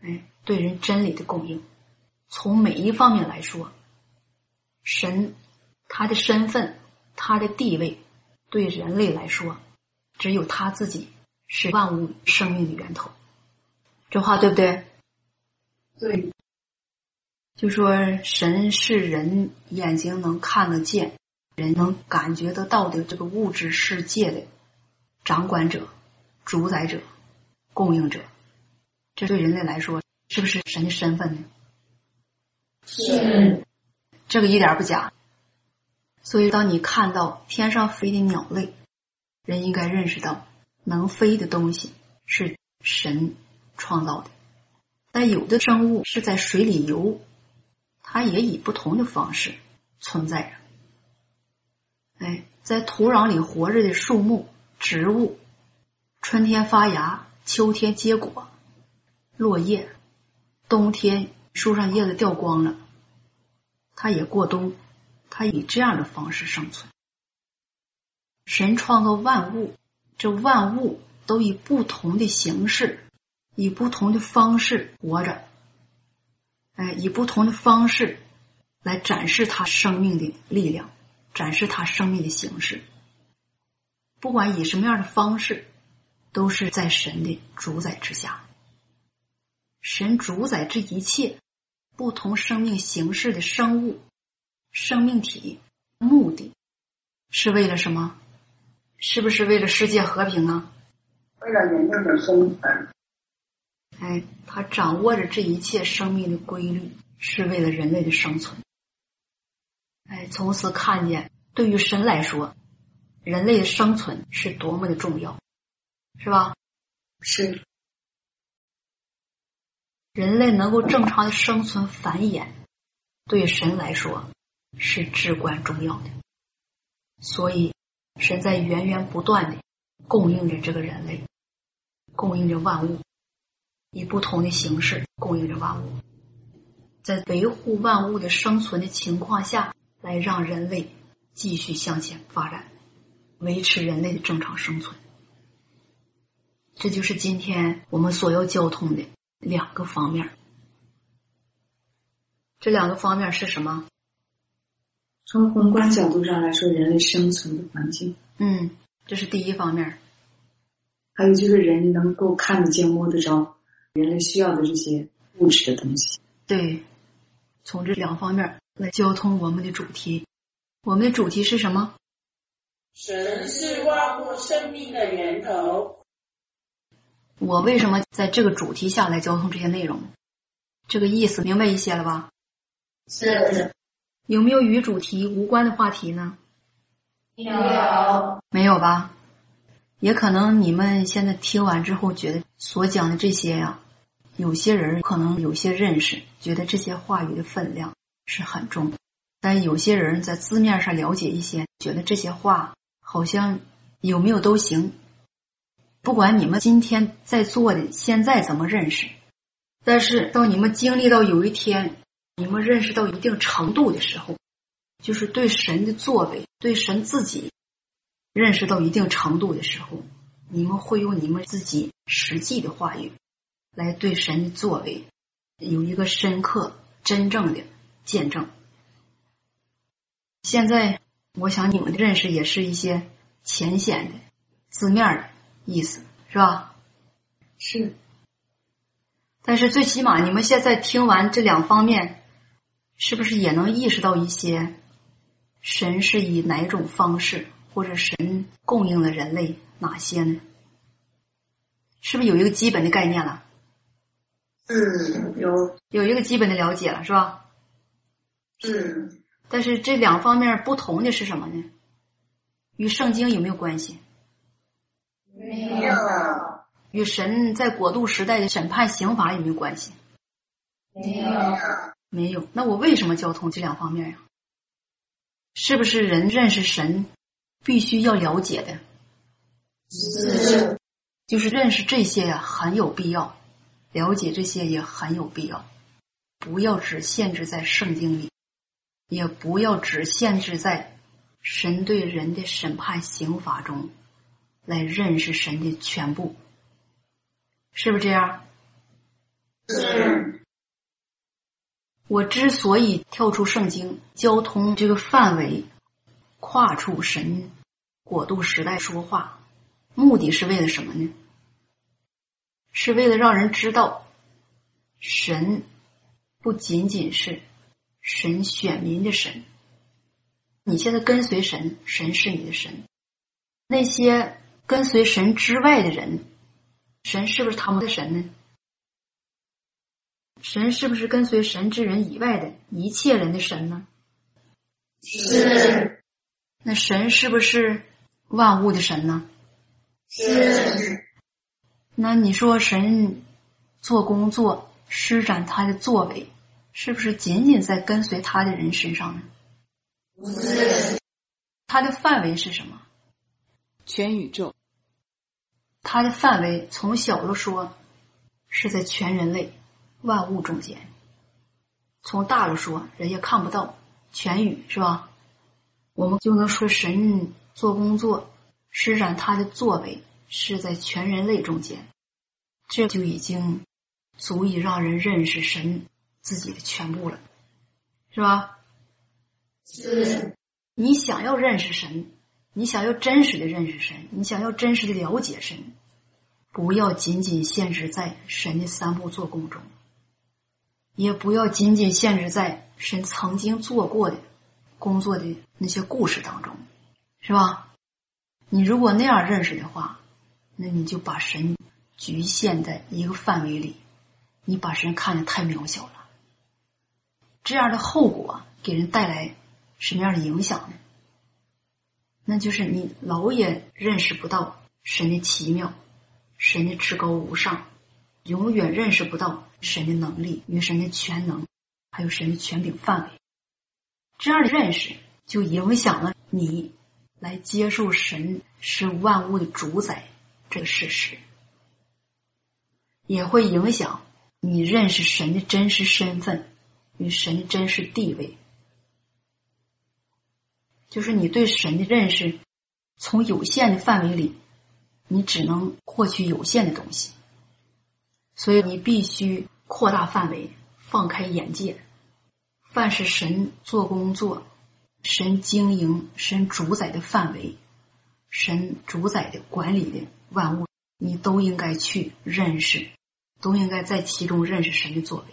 哎，对人真理的供应，从每一方面来说，神他的身份、他的地位，对人类来说，只有他自己是万物生命的源头。这话对不对？对。就说神是人眼睛能看得见、人能感觉得到的这个物质世界的掌管者、主宰者、供应者，这对人类来说是不是神的身份呢？是，这个一点不假。所以，当你看到天上飞的鸟类，人应该认识到，能飞的东西是神创造的。但有的生物是在水里游。它也以不同的方式存在着。哎，在土壤里活着的树木、植物，春天发芽，秋天结果，落叶，冬天树上叶子掉光了，它也过冬，它以这样的方式生存。神创造万物，这万物都以不同的形式，以不同的方式活着。哎，以不同的方式来展示他生命的力量，展示他生命的形式。不管以什么样的方式，都是在神的主宰之下。神主宰这一切不同生命形式的生物、生命体，目的是为了什么？是不是为了世界和平啊？为了人类的生存。哎，他掌握着这一切生命的规律，是为了人类的生存。哎，从此看见，对于神来说，人类的生存是多么的重要，是吧？是。人类能够正常的生存繁衍，对神来说是至关重要的。所以，神在源源不断的供应着这个人类，供应着万物。以不同的形式供应着万物，在维护万物的生存的情况下，来让人类继续向前发展，维持人类的正常生存。这就是今天我们所要交通的两个方面。这两个方面是什么？从宏观角度上来说，人类生存的环境。嗯，这是第一方面。还有就是人能够看得见、摸得着。人类需要的这些物质的东西，对，从这两方面来交通我们的主题。我们的主题是什么？神是万物生命的源头。我为什么在这个主题下来交通这些内容？这个意思明白一些了吧？是。有没有与主题无关的话题呢？有。没有吧？也可能你们现在听完之后觉得所讲的这些呀。有些人可能有些认识，觉得这些话语的分量是很重；但有些人在字面上了解一些，觉得这些话好像有没有都行。不管你们今天在座的现在怎么认识，但是到你们经历到有一天，你们认识到一定程度的时候，就是对神的作为、对神自己认识到一定程度的时候，你们会用你们自己实际的话语。来对神的作为有一个深刻、真正的见证。现在我想你们的认识也是一些浅显的字面的意思，是吧？是。但是最起码你们现在听完这两方面，是不是也能意识到一些神是以哪种方式，或者神供应了人类哪些呢？是不是有一个基本的概念了？嗯，有有一个基本的了解了，是吧？嗯，但是这两方面不同的是什么呢？与圣经有没有关系？没有，与神在国度时代的审判刑罚有没有关系？没有，没有。那我为什么交通这两方面呀？是不是人认识神必须要了解的？是，就是认识这些呀，很有必要；了解这些也很有必要。不要只限制在圣经里，也不要只限制在神对人的审判刑罚中来认识神的全部，是不是这样？是，我之所以跳出圣经，交通这个范围，跨出神国度时代说话，目的是为了什么呢？是为了让人知道，神不仅仅是神选民的神。你现在跟随神，神是你的神。那些跟随神之外的人，神是不是他们的神呢？神是不是跟随神之人以外的一切人的神呢？是，那神是不是万物的神呢？是，那你说神做工作、施展他的作为，是不是仅仅在跟随他的人身上呢？不是，他的范围是什么？全宇宙，他的范围从小了说是在全人类万物中间，从大了说人家看不到全宇是吧？我们就能说神做工作、施展他的作为是在全人类中间，这就已经足以让人认识神自己的全部了，是吧？是，你想要认识神，你想要真实的认识神，你想要真实的了解神，不要仅仅限制在神的三步做工中，也不要仅仅限制在神曾经做过的工作的那些故事当中，是吧？你如果那样认识的话，那你就把神局限在一个范围里，你把神看得太渺小了，这样的后果给人带来。什么样的影响呢？那就是你老也认识不到神的奇妙，神的至高无上，永远认识不到神的能力与神的全能，还有神的权柄范围。这样的认识就影响了你来接受神是万物的主宰这个事实，也会影响你认识神的真实身份与神的真实地位。就是你对神的认识，从有限的范围里，你只能获取有限的东西，所以你必须扩大范围，放开眼界。凡是神做工作、神经营、神主宰的范围、神主宰的管理的万物，你都应该去认识，都应该在其中认识神的作为。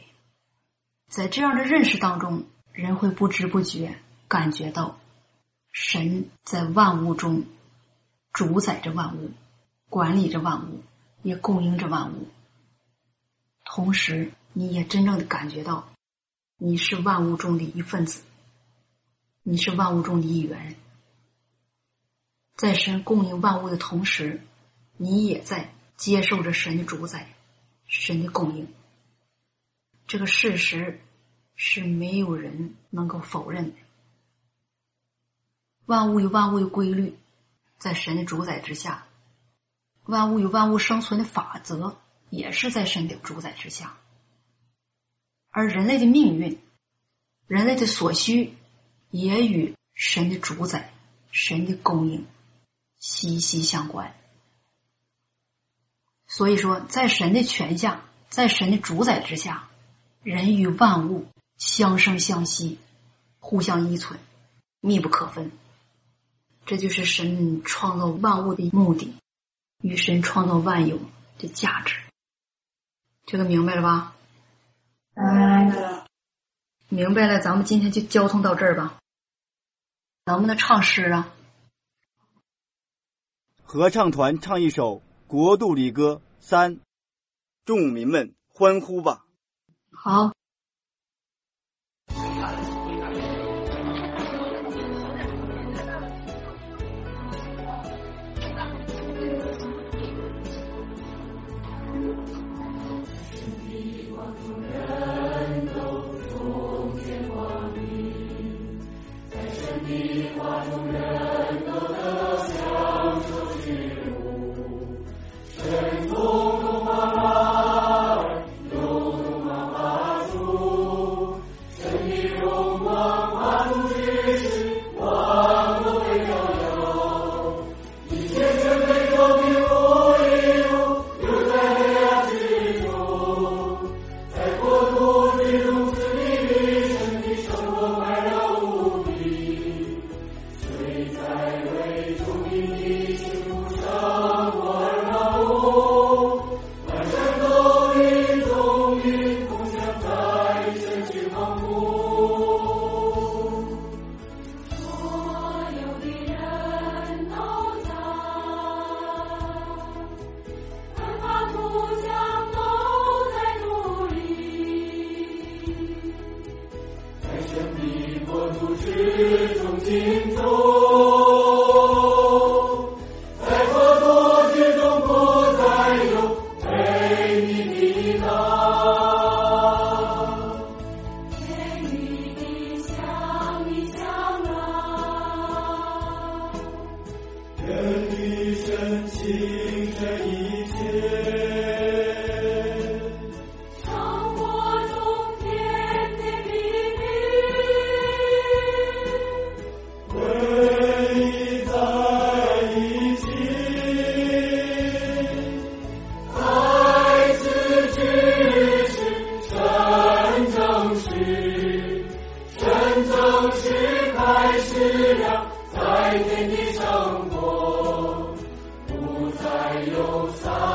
在这样的认识当中，人会不知不觉感觉到。神在万物中主宰着万物，管理着万物，也供应着万物。同时，你也真正的感觉到，你是万物中的一份子，你是万物中的一员。在神供应万物的同时，你也在接受着神的主宰，神的供应。这个事实是没有人能够否认的。万物有万物的规律，在神的主宰之下；万物有万物生存的法则，也是在神的主宰之下。而人类的命运、人类的所需，也与神的主宰、神的供应息息相关。所以说，在神的权下，在神的主宰之下，人与万物相生相息，互相依存，密不可分。这就是神创造万物的目的，与神创造万有的价值。这个明白了吧？明白了。明白了，咱们今天就交通到这儿吧。能不能唱诗啊？合唱团唱一首《国度里歌》三，众民们欢呼吧！好。开始了在天的生活不再忧伤。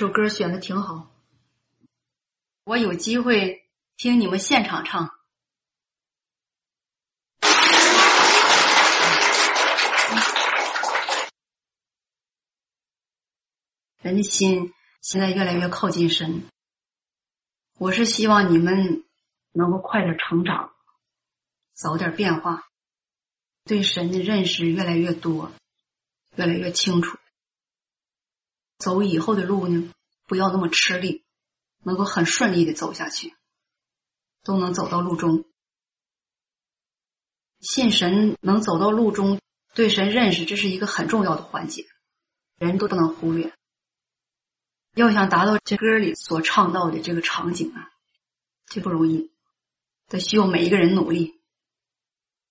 这首歌选的挺好，我有机会听你们现场唱。人的心现在越来越靠近神，我是希望你们能够快点成长，早点变化，对神的认识越来越多，越来越清楚。走以后的路呢，不要那么吃力，能够很顺利的走下去，都能走到路中。信神能走到路中，对神认识，这是一个很重要的环节，人都不能忽略。要想达到这歌里所唱到的这个场景啊，这不容易，得需要每一个人努力，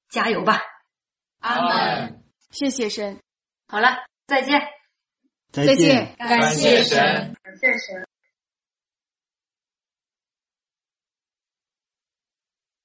加油吧！阿门。谢谢神。好了，再见。再见。感谢神。感谢神。